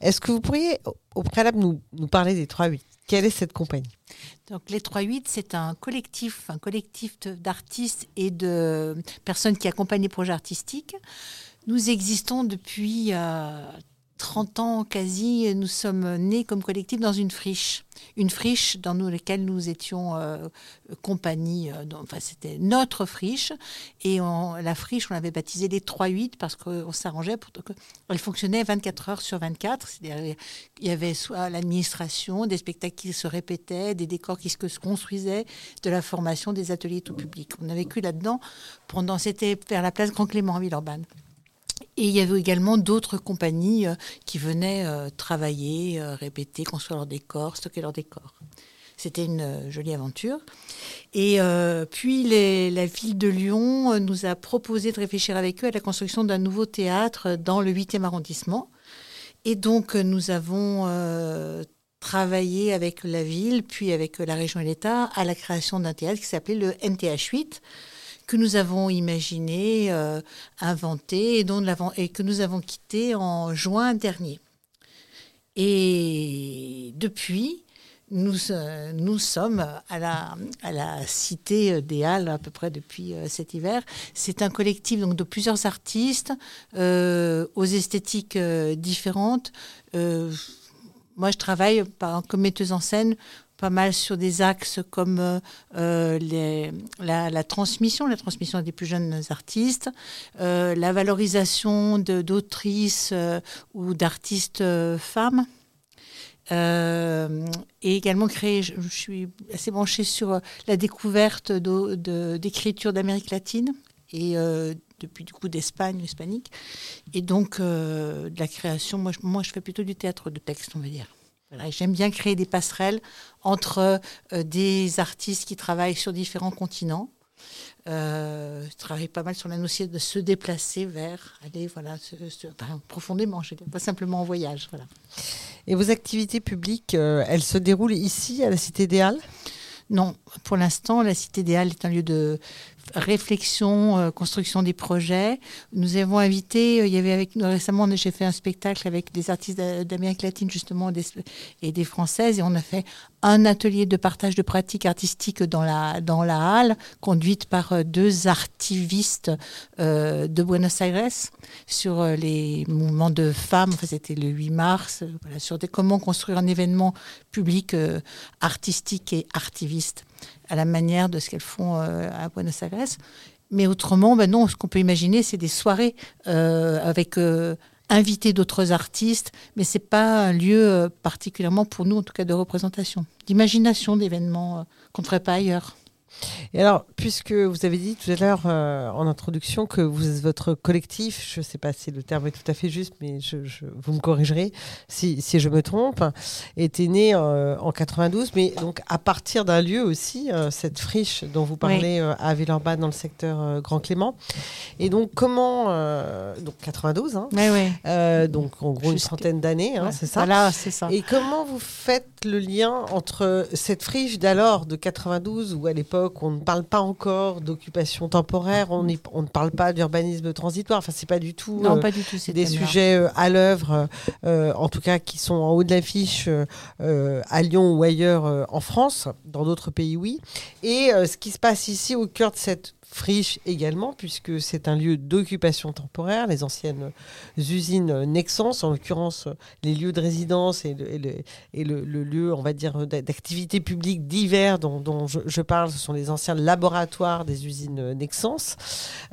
Est-ce que vous pourriez, au- préalable, nous, nous parler des 3-8 Quelle est cette compagnie? Donc les 3-8, c'est un collectif, un collectif d'artistes et de personnes qui accompagnent les projets artistiques. Nous existons depuis euh, 30 ans quasi, nous sommes nés comme collectif dans une friche. Une friche dans laquelle nous étions euh, compagnie, euh, enfin c'était notre friche. Et la friche, on l'avait baptisée les 3-8 parce qu'on s'arrangeait pour qu'elle fonctionnait 24 heures sur 24. C'est-à-dire, il y avait soit l'administration, des spectacles qui se répétaient, des décors qui se construisaient, de la formation, des ateliers tout public. On a vécu là-dedans pendant, c'était vers la place Grand Clément, à Villeurbanne. Et il y avait également d'autres compagnies euh, qui venaient euh, travailler, euh, répéter, construire leurs décors, stocker leurs décors. C'était une jolie aventure. Et puis la ville de Lyon nous a proposé de réfléchir avec eux à la construction d'un nouveau théâtre dans le 8e arrondissement. Et donc nous avons travaillé avec la ville, puis avec la région et l'État, à la création d'un théâtre qui s'appelait le NTH 8 que nous avons imaginé, euh, inventé et, dont et que nous avons quitté en juin dernier. Et depuis, nous, euh, nous sommes à la, à la Cité des Halles à peu près depuis euh, cet hiver. C'est un collectif donc, de plusieurs artistes aux esthétiques différentes. Moi, je travaille par, comme metteuse en scène pas mal sur des axes comme euh, euh, la, transmission, la transmission des plus jeunes artistes, euh, la valorisation d'autrices ou d'artistes femmes. Et également créer, je, suis assez branchée sur la découverte d'écriture d'Amérique latine et depuis du coup d'Espagne, hispanique. Et donc de la création, moi je, moi je fais plutôt du théâtre de texte, on va dire. Voilà, J'aime bien créer des passerelles entre euh, des artistes qui travaillent sur différents continents. Euh, je travaille pas mal sur la notion de se déplacer vers, aller voilà, se- profondément, je pas simplement en voyage. Voilà. Et vos activités publiques, euh, elles se déroulent ici, à la Cité des Halles? Non, pour l'instant, la Cité des Halles est un lieu de réflexion, euh, construction des projets. Nous avons invité, euh, il y avait avec nous récemment, j'ai fait un spectacle avec des artistes d'a- d'Amérique latine justement et des Françaises et on a fait un atelier de partage de pratiques artistiques dans la, dans la halle, conduite par euh, deux artivistes de Buenos Aires sur les mouvements de femmes. Enfin, C'était le 8 mars, sur comment construire un événement public artistique et artiviste à la manière de ce qu'elles font euh, à Buenos Aires. Mais autrement, ben non, ce qu'on peut imaginer, c'est des soirées euh, avec euh, invités d'autres artistes, mais c'est pas un lieu particulièrement pour nous, en tout cas, de représentation, d'imagination d'événements qu'on ne ferait pas ailleurs. Et alors, puisque vous avez dit tout à l'heure euh, en introduction que vous, votre collectif, je ne sais pas si le terme est tout à fait juste, mais je, je- vous me corrigerez si, si je me trompe, était né euh, en 92, mais donc à partir d'un lieu aussi, euh, cette friche dont vous parlez euh, à Villeurbanne dans le secteur Grand Clément. Et donc, comment. donc 92, hein, donc en gros une trentaine d'années, hein, Ouais, c'est ça voilà, c'est ça. Et comment vous faites le lien entre cette friche d'alors, de 92, où à l'époque on ne parle pas encore d'occupation temporaire, on, ne parle pas d'urbanisme transitoire, enfin c'est pas du tout, Non, pas du tout des sujets euh, à l'œuvre, euh, en tout cas qui sont en haut de l'affiche euh, euh, à Lyon ou ailleurs euh, en France, dans d'autres pays oui. Et euh, ce qui se passe ici au cœur de cette friche également, puisque c'est un lieu d'occupation temporaire, les anciennes usines Nexens, en l'occurrence les lieux de résidence et le, lieu, on va dire, d'a- d'activité publique divers dont, je parle, ce sont les anciens laboratoires des usines Nexens.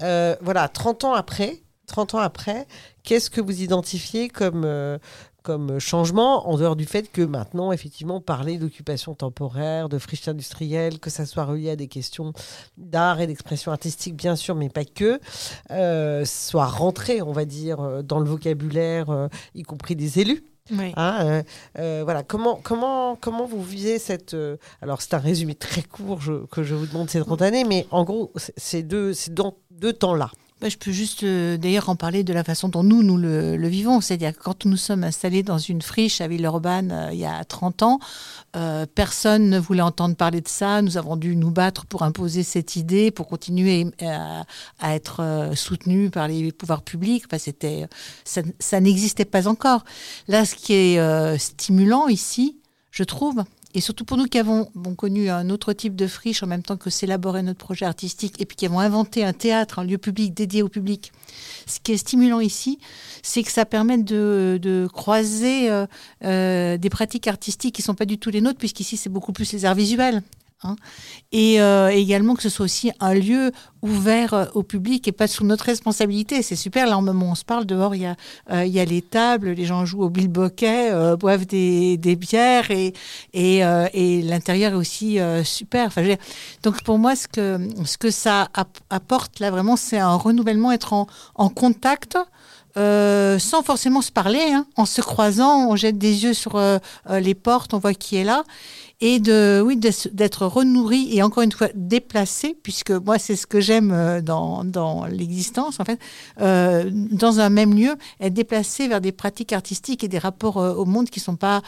Euh, voilà, 30 ans après, 30 ans après, qu'est-ce que vous identifiez comme, euh, comme changement, en dehors du fait que maintenant, effectivement, parler d'occupation temporaire, de friche industrielle, que ça soit relié à des questions d'art et d'expression artistique, bien sûr, mais pas que, euh, soit rentré, on va dire, euh, dans le vocabulaire, euh, y compris des élus. Oui. Hein, euh, voilà, comment, comment, comment vous visez cette. alors, c'est un résumé très court je- que je vous demande ces 30 années, mais en gros, c'est- deux, dans deux temps-là. Bah, je peux juste euh, d'ailleurs en parler de la façon dont nous, nous le, vivons. C'est-à-dire quand nous sommes installés dans une friche à Villeurbanne euh, il y a 30 ans, euh, personne ne voulait entendre parler de ça. Nous avons dû nous battre pour imposer cette idée, pour continuer à, être soutenus par les pouvoirs publics. Enfin, c'était, ça, ça n'existait pas encore. Là, ce qui est stimulant ici, je trouve, Et surtout pour nous qui avons connu un autre type de friche en même temps que s'élaborer notre projet artistique et puis qui avons inventé un théâtre, un lieu public dédié au public. Ce qui est stimulant ici, c'est que ça permet de, de croiser euh, euh, des pratiques artistiques qui ne sont pas du tout les nôtres, puisqu'ici c'est beaucoup plus les arts visuels. Hein. Et euh, également que ce soit aussi un lieu ouvert euh, au public et pas sous notre responsabilité. C'est super. Là, en moment on se parle, dehors, il y a, euh, il y a les tables, les gens jouent au bilboquet, boivent des, bières et, l'intérieur est aussi super. Donc pour moi, ce que, ça app- apporte là vraiment, c'est un renouvellement, être en, contact. sans forcément se parler, hein. en se croisant, on jette des yeux sur les portes, on voit qui est là, et de, oui, d'être renourri et encore une fois déplacé, puisque moi c'est ce que j'aime euh, dans, dans l'existence en fait, euh, dans un même lieu, être déplacé vers des pratiques artistiques et des rapports euh, au monde qui sont pas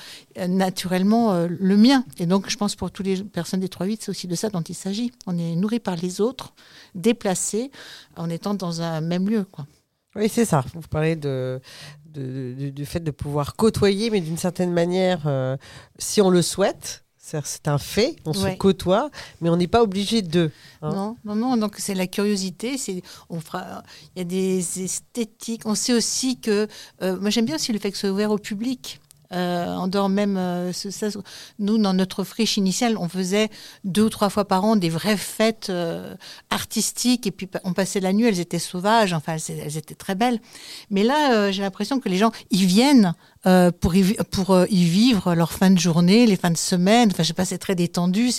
naturellement le mien. Et donc je pense pour toutes les personnes des 3-8, c'est aussi de ça dont il s'agit. On est nourri par les autres, déplacé, en étant dans un même lieu, quoi. Oui, c'est ça. Vous parlez de, du- fait de pouvoir côtoyer, mais d'une certaine manière, si on le souhaite, c'est un fait, on se côtoie, mais on n'est pas obligé de. hein. Non, non, non. Donc c'est la curiosité. C'est, on fera. Il y a des esthétiques. On sait aussi que. euh, moi j'aime bien aussi le fait que ce soit ouvert au public. Euh, en dehors même, euh, ce- ça, nous dans notre friche initiale, on faisait deux ou trois fois par an des vraies fêtes euh, artistiques et puis on passait la nuit, elles étaient sauvages, enfin elles, elles étaient très belles. Mais là, j'ai l'impression que les gens y viennent euh, pour, y, pour euh, y vivre leur fin de journée, les fins de semaine. Enfin, je sais pas, c'est très détendu.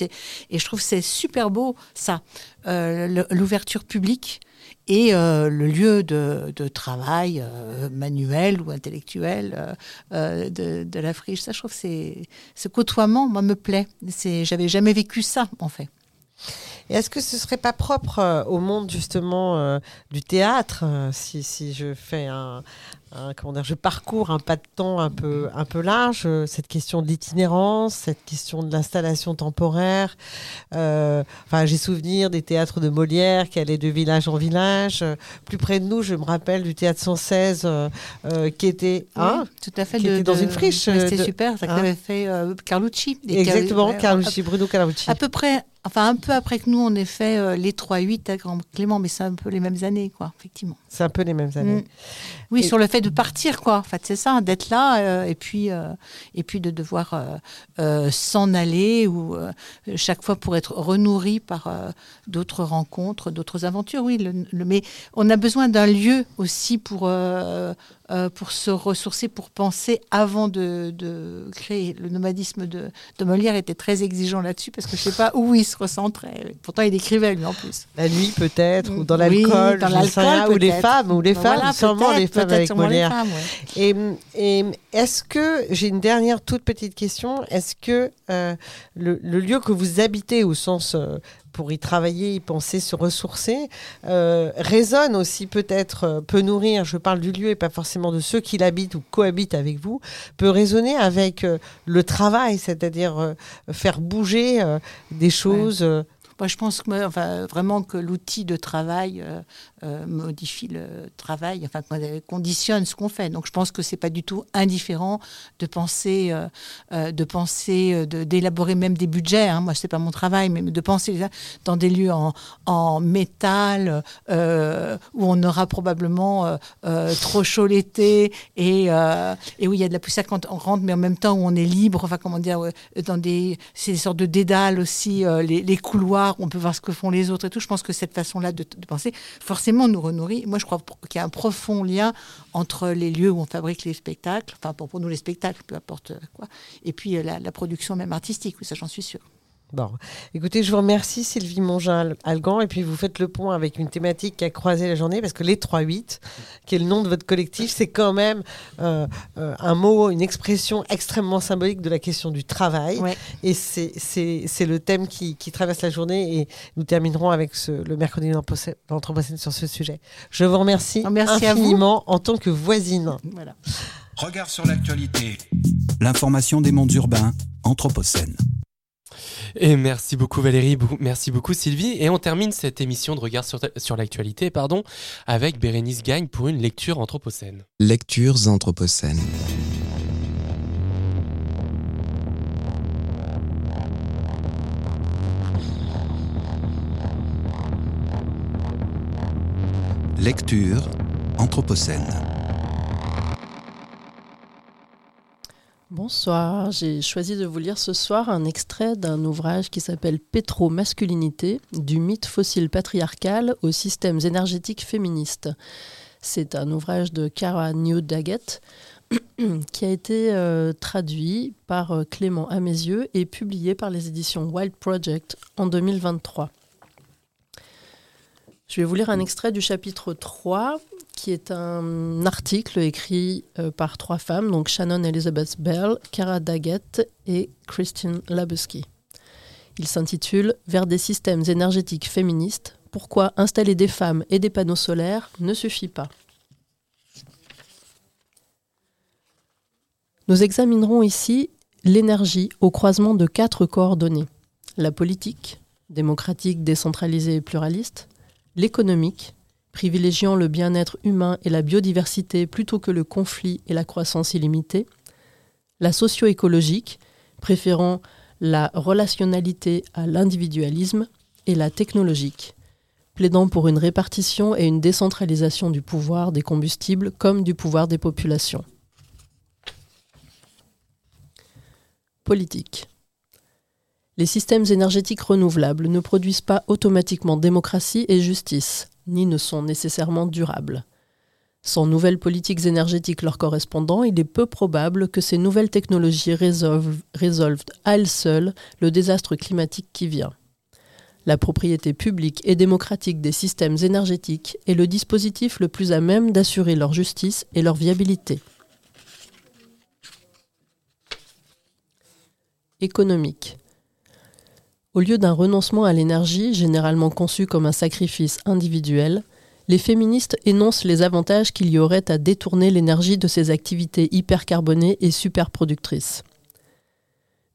Et je trouve c'est super beau ça, Euh, l'ouverture publique et le lieu de, de travail manuel ou intellectuel de, la friche. Ça, je trouve c'est ce côtoiement, moi, me plaît. C'est, j'avais jamais vécu ça, en fait. Est-ce que ce serait pas propre au monde justement du théâtre si, si je fais un, un- comment dire, je parcours un pas de temps un peu un peu large euh, cette question de l'itinérance, cette question de l'installation temporaire. euh, Enfin, j'ai souvenir des théâtres de Molière qui allaient de village en village. Plus près de nous, je me rappelle du théâtre 116 euh, euh, qui était hein, Oui, tout à fait. qui de- était dans de- une friche. C'était super. Ça hein. avait fait Carlucci. Exactement, Carlucci, Bruno Carlucci. À peu près, enfin un peu après que nous, on ait fait euh, les 3-8 à Grand Clément, mais c'est un peu les mêmes années, quoi, effectivement. C'est un peu les mêmes années. Mm. Oui, Et- sur le fait de partir, quoi. En fait, c'est ça, d'être là euh, et puis euh, et puis de devoir s'en aller ou chaque fois pour être renourri par d'autres rencontres, d'autres aventures. Oui, le, le- mais on a besoin d'un lieu aussi pour pour se ressourcer, pour penser avant de, de créer. Le nomadisme de, de Molière était très exigeant là-dessus parce que je sais pas où il se recentrait. Pourtant, il écrivait lui en plus. La nuit peut-être, ou dans Oui, l'alcool, dans l'alcool, ou les femmes, ou les Ben femmes, voilà, sûrement les femmes avec Molière. femmes, ouais. Et, et est-ce que, j'ai une dernière toute petite question, est-ce que euh, le, le lieu que vous habitez au sens euh, pour y travailler, y penser, se ressourcer, euh, résonne aussi peut-être, euh, peut nourrir, je parle du lieu et pas forcément de ceux qui l'habitent ou cohabitent avec vous, peut résonner avec euh, le travail, c'est-à-dire faire bouger des choses. Moi, je pense que, enfin, vraiment que l'outil de travail euh, euh, modifie le travail, enfin, qu'on- conditionne ce qu'on fait. Donc, je pense que c'est pas du tout indifférent de penser, euh, euh, de penser, euh, d'élaborer même des budgets. hein. Moi, c'est pas mon travail, mais de penser dans des lieux en, en métal euh, où on aura probablement euh, euh, trop chaud l'été et, euh, et où il y a de la poussière quand on rentre, mais en même temps où on est libre. Enfin, comment dire, euh, dans des, des sortes de dédales aussi, euh, les couloirs, on peut voir ce que font les autres et tout. Je pense que cette façon-là de, de penser, forcément, nous renourrit. Moi, je crois qu'il y a un profond lien entre les lieux où on fabrique les spectacles, enfin, pour, nous, les spectacles, peu importe quoi, et puis euh, la, la production même artistique, oui, ça, j'en suis sûre. Bon, écoutez, je vous remercie Sylvie Mongin-Algan et puis vous faites le point avec une thématique qui a croisé la journée parce que les 3-8, qui est le nom de votre collectif, c'est quand même euh, euh, un mot, une expression extrêmement symbolique de la question du travail. Et c'est- c'est c'est le thème qui, qui traverse la journée et nous terminerons avec ce, le mercredi de l'Anthropocène sur ce sujet. Je vous remercie Merci à vous. infiniment en tant que voisine. Voilà. Regard sur l'actualité. L'information des mondes urbains, Anthropocène. Et merci beaucoup Valérie, merci beaucoup Sylvie. Et on termine cette émission de Regard sur, l'actualité avec Bérénice Gagne pour une lecture anthropocène. Lectures anthropocènes. Lecture Anthropocène. Bonsoir, j'ai choisi de vous lire ce soir un extrait d'un ouvrage qui s'appelle Pétro-masculinité, du mythe fossile patriarcal aux systèmes énergétiques féministes. C'est un ouvrage de Cara New Daggett [clears throat] qui a été euh, traduit par euh, Clément Amézieux et publié par les éditions Wild Project en 2023. Je vais vous lire un extrait du chapitre 3, qui est un article écrit euh, par trois femmes, donc Shannon Elizabeth Bell, Cara Daggett et Christine Labusky. Il s'intitule Vers des systèmes énergétiques féministes, pourquoi installer des femmes et des panneaux solaires ne suffit pas? Nous examinerons ici l'énergie au croisement de quatre coordonnées. La politique, démocratique, décentralisée et pluraliste, l'économique, privilégiant le bien-être humain et la biodiversité plutôt que le conflit et la croissance illimitée, la socio-écologique, préférant la relationnalité à l'individualisme, et la technologique, plaidant pour une répartition et une décentralisation du pouvoir des combustibles comme du pouvoir des populations. Politique. Les systèmes énergétiques renouvelables ne produisent pas automatiquement démocratie et justice, ni ne sont nécessairement durables. Sans nouvelles politiques énergétiques leur correspondant, il est peu probable que ces nouvelles technologies résolvent, à elles seules le désastre climatique qui vient. La propriété publique et démocratique des systèmes énergétiques est le dispositif le plus à même d'assurer leur justice et leur viabilité. Économique. Au lieu d'un renoncement à l'énergie, généralement conçu comme un sacrifice individuel, les féministes énoncent les avantages qu'il y aurait à détourner l'énergie de ces activités hypercarbonées et superproductrices.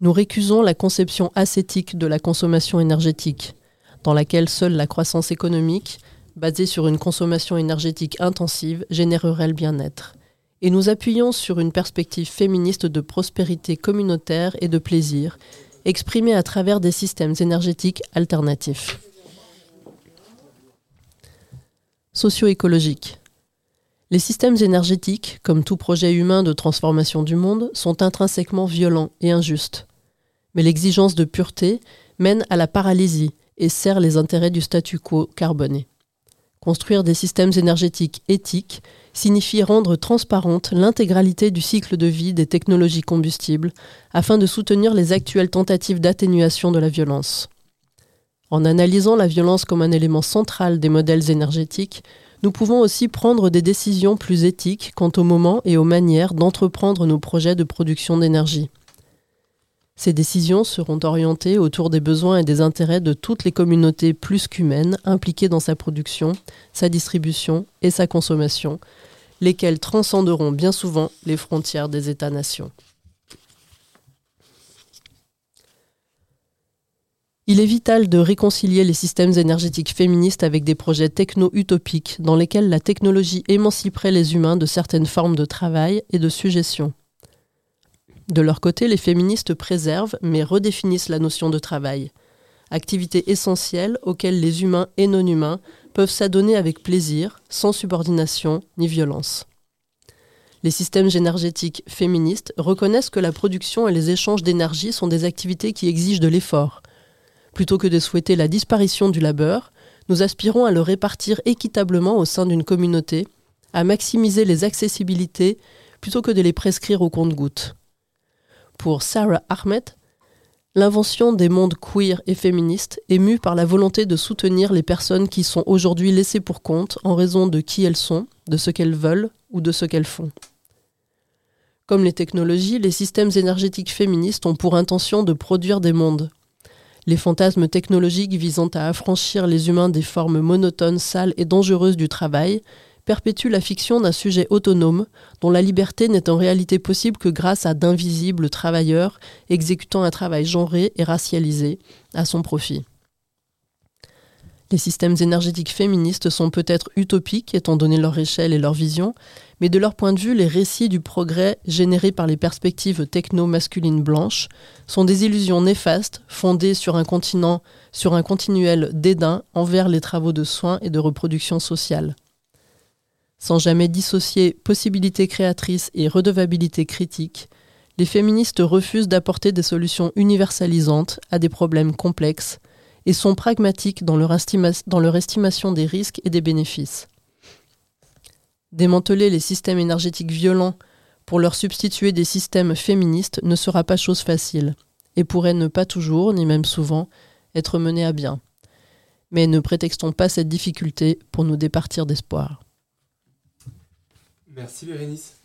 Nous récusons la conception ascétique de la consommation énergétique, dans laquelle seule la croissance économique, basée sur une consommation énergétique intensive, générerait le bien-être. Et nous appuyons sur une perspective féministe de prospérité communautaire et de plaisir, exprimée à travers des systèmes énergétiques alternatifs. Socio-écologique. Les systèmes énergétiques, comme tout projet humain de transformation du monde, sont intrinsèquement violents et injustes. Mais l'exigence de pureté mène à la paralysie et sert les intérêts du statu quo carboné. Construire des systèmes énergétiques éthiques signifie rendre transparente l'intégralité du cycle de vie des technologies combustibles afin de soutenir les actuelles tentatives d'atténuation de la violence. En analysant la violence comme un élément central des modèles énergétiques, nous pouvons aussi prendre des décisions plus éthiques quant au moment et aux manières d'entreprendre nos projets de production d'énergie. Ces décisions seront orientées autour des besoins et des intérêts de toutes les communautés plus qu'humaines impliquées dans sa production, sa distribution et sa consommation, lesquelles transcenderont bien souvent les frontières des États-nations. Il est vital de réconcilier les systèmes énergétiques féministes avec des projets techno-utopiques dans lesquels la technologie émanciperait les humains de certaines formes de travail et de suggestion. De leur côté, les féministes préservent mais redéfinissent la notion de travail, activité essentielle auxquelles les humains et non humains peuvent s'adonner avec plaisir, sans subordination ni violence. Les systèmes énergétiques féministes reconnaissent que la production et les échanges d'énergie sont des activités qui exigent de l'effort. Plutôt que de souhaiter la disparition du labeur, nous aspirons à le répartir équitablement au sein d'une communauté, à maximiser les accessibilités plutôt que de les prescrire au compte-gouttes. Pour Sarah Ahmed, l'invention des mondes queer et féministes est mue par la volonté de soutenir les personnes qui sont aujourd'hui laissées pour compte en raison de qui elles sont, de ce qu'elles veulent ou de ce qu'elles font. Comme les technologies, les systèmes énergétiques féministes ont pour intention de produire des mondes. Les fantasmes technologiques visant à affranchir les humains des formes monotones, sales et dangereuses du travail perpétuent la fiction d'un sujet autonome dont la liberté n'est en réalité possible que grâce à d'invisibles travailleurs exécutant un travail genré et racialisé à son profit. Les systèmes énergétiques féministes sont peut-être utopiques étant donné leur échelle et leur vision, mais de leur point de vue, les récits du progrès générés par les perspectives techno-masculines blanches sont des illusions néfastes fondées sur un continent, sur un continuel dédain envers les travaux de soins et de reproduction sociale. Sans jamais dissocier possibilité créatrice et redevabilité critique, les féministes refusent d'apporter des solutions universalisantes à des problèmes complexes et sont pragmatiques dans leur, estimation des risques et des bénéfices. Démanteler les systèmes énergétiques violents pour leur substituer des systèmes féministes ne sera pas chose facile et pourrait ne pas toujours, ni même souvent, être mené à bien. Mais ne prétextons pas cette difficulté pour nous départir d'espoir. Merci Bérénice.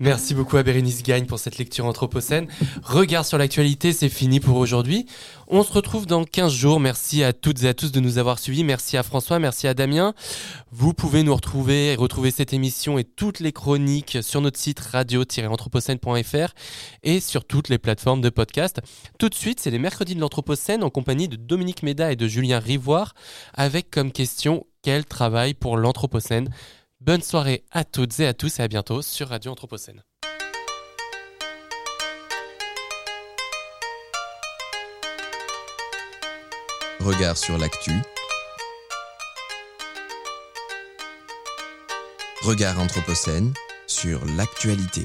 Merci beaucoup à Bérénice Gagne pour cette lecture anthropocène. Regard sur l'actualité, c'est fini pour aujourd'hui. On se retrouve dans 15 jours. Merci à toutes et à tous de nous avoir suivis. Merci à François, merci à Damien. Vous pouvez nous retrouver et retrouver cette émission et toutes les chroniques sur notre site radio-anthropocène.fr et sur toutes les plateformes de podcast. Tout de suite, c'est les mercredis de l'Anthropocène en compagnie de Dominique Méda et de Julien Rivoire avec comme question quel travail pour l'Anthropocène? Bonne soirée à toutes et à tous et à bientôt sur Radio Anthropocène. Regard sur l'actu. Regard Anthropocène sur l'actualité.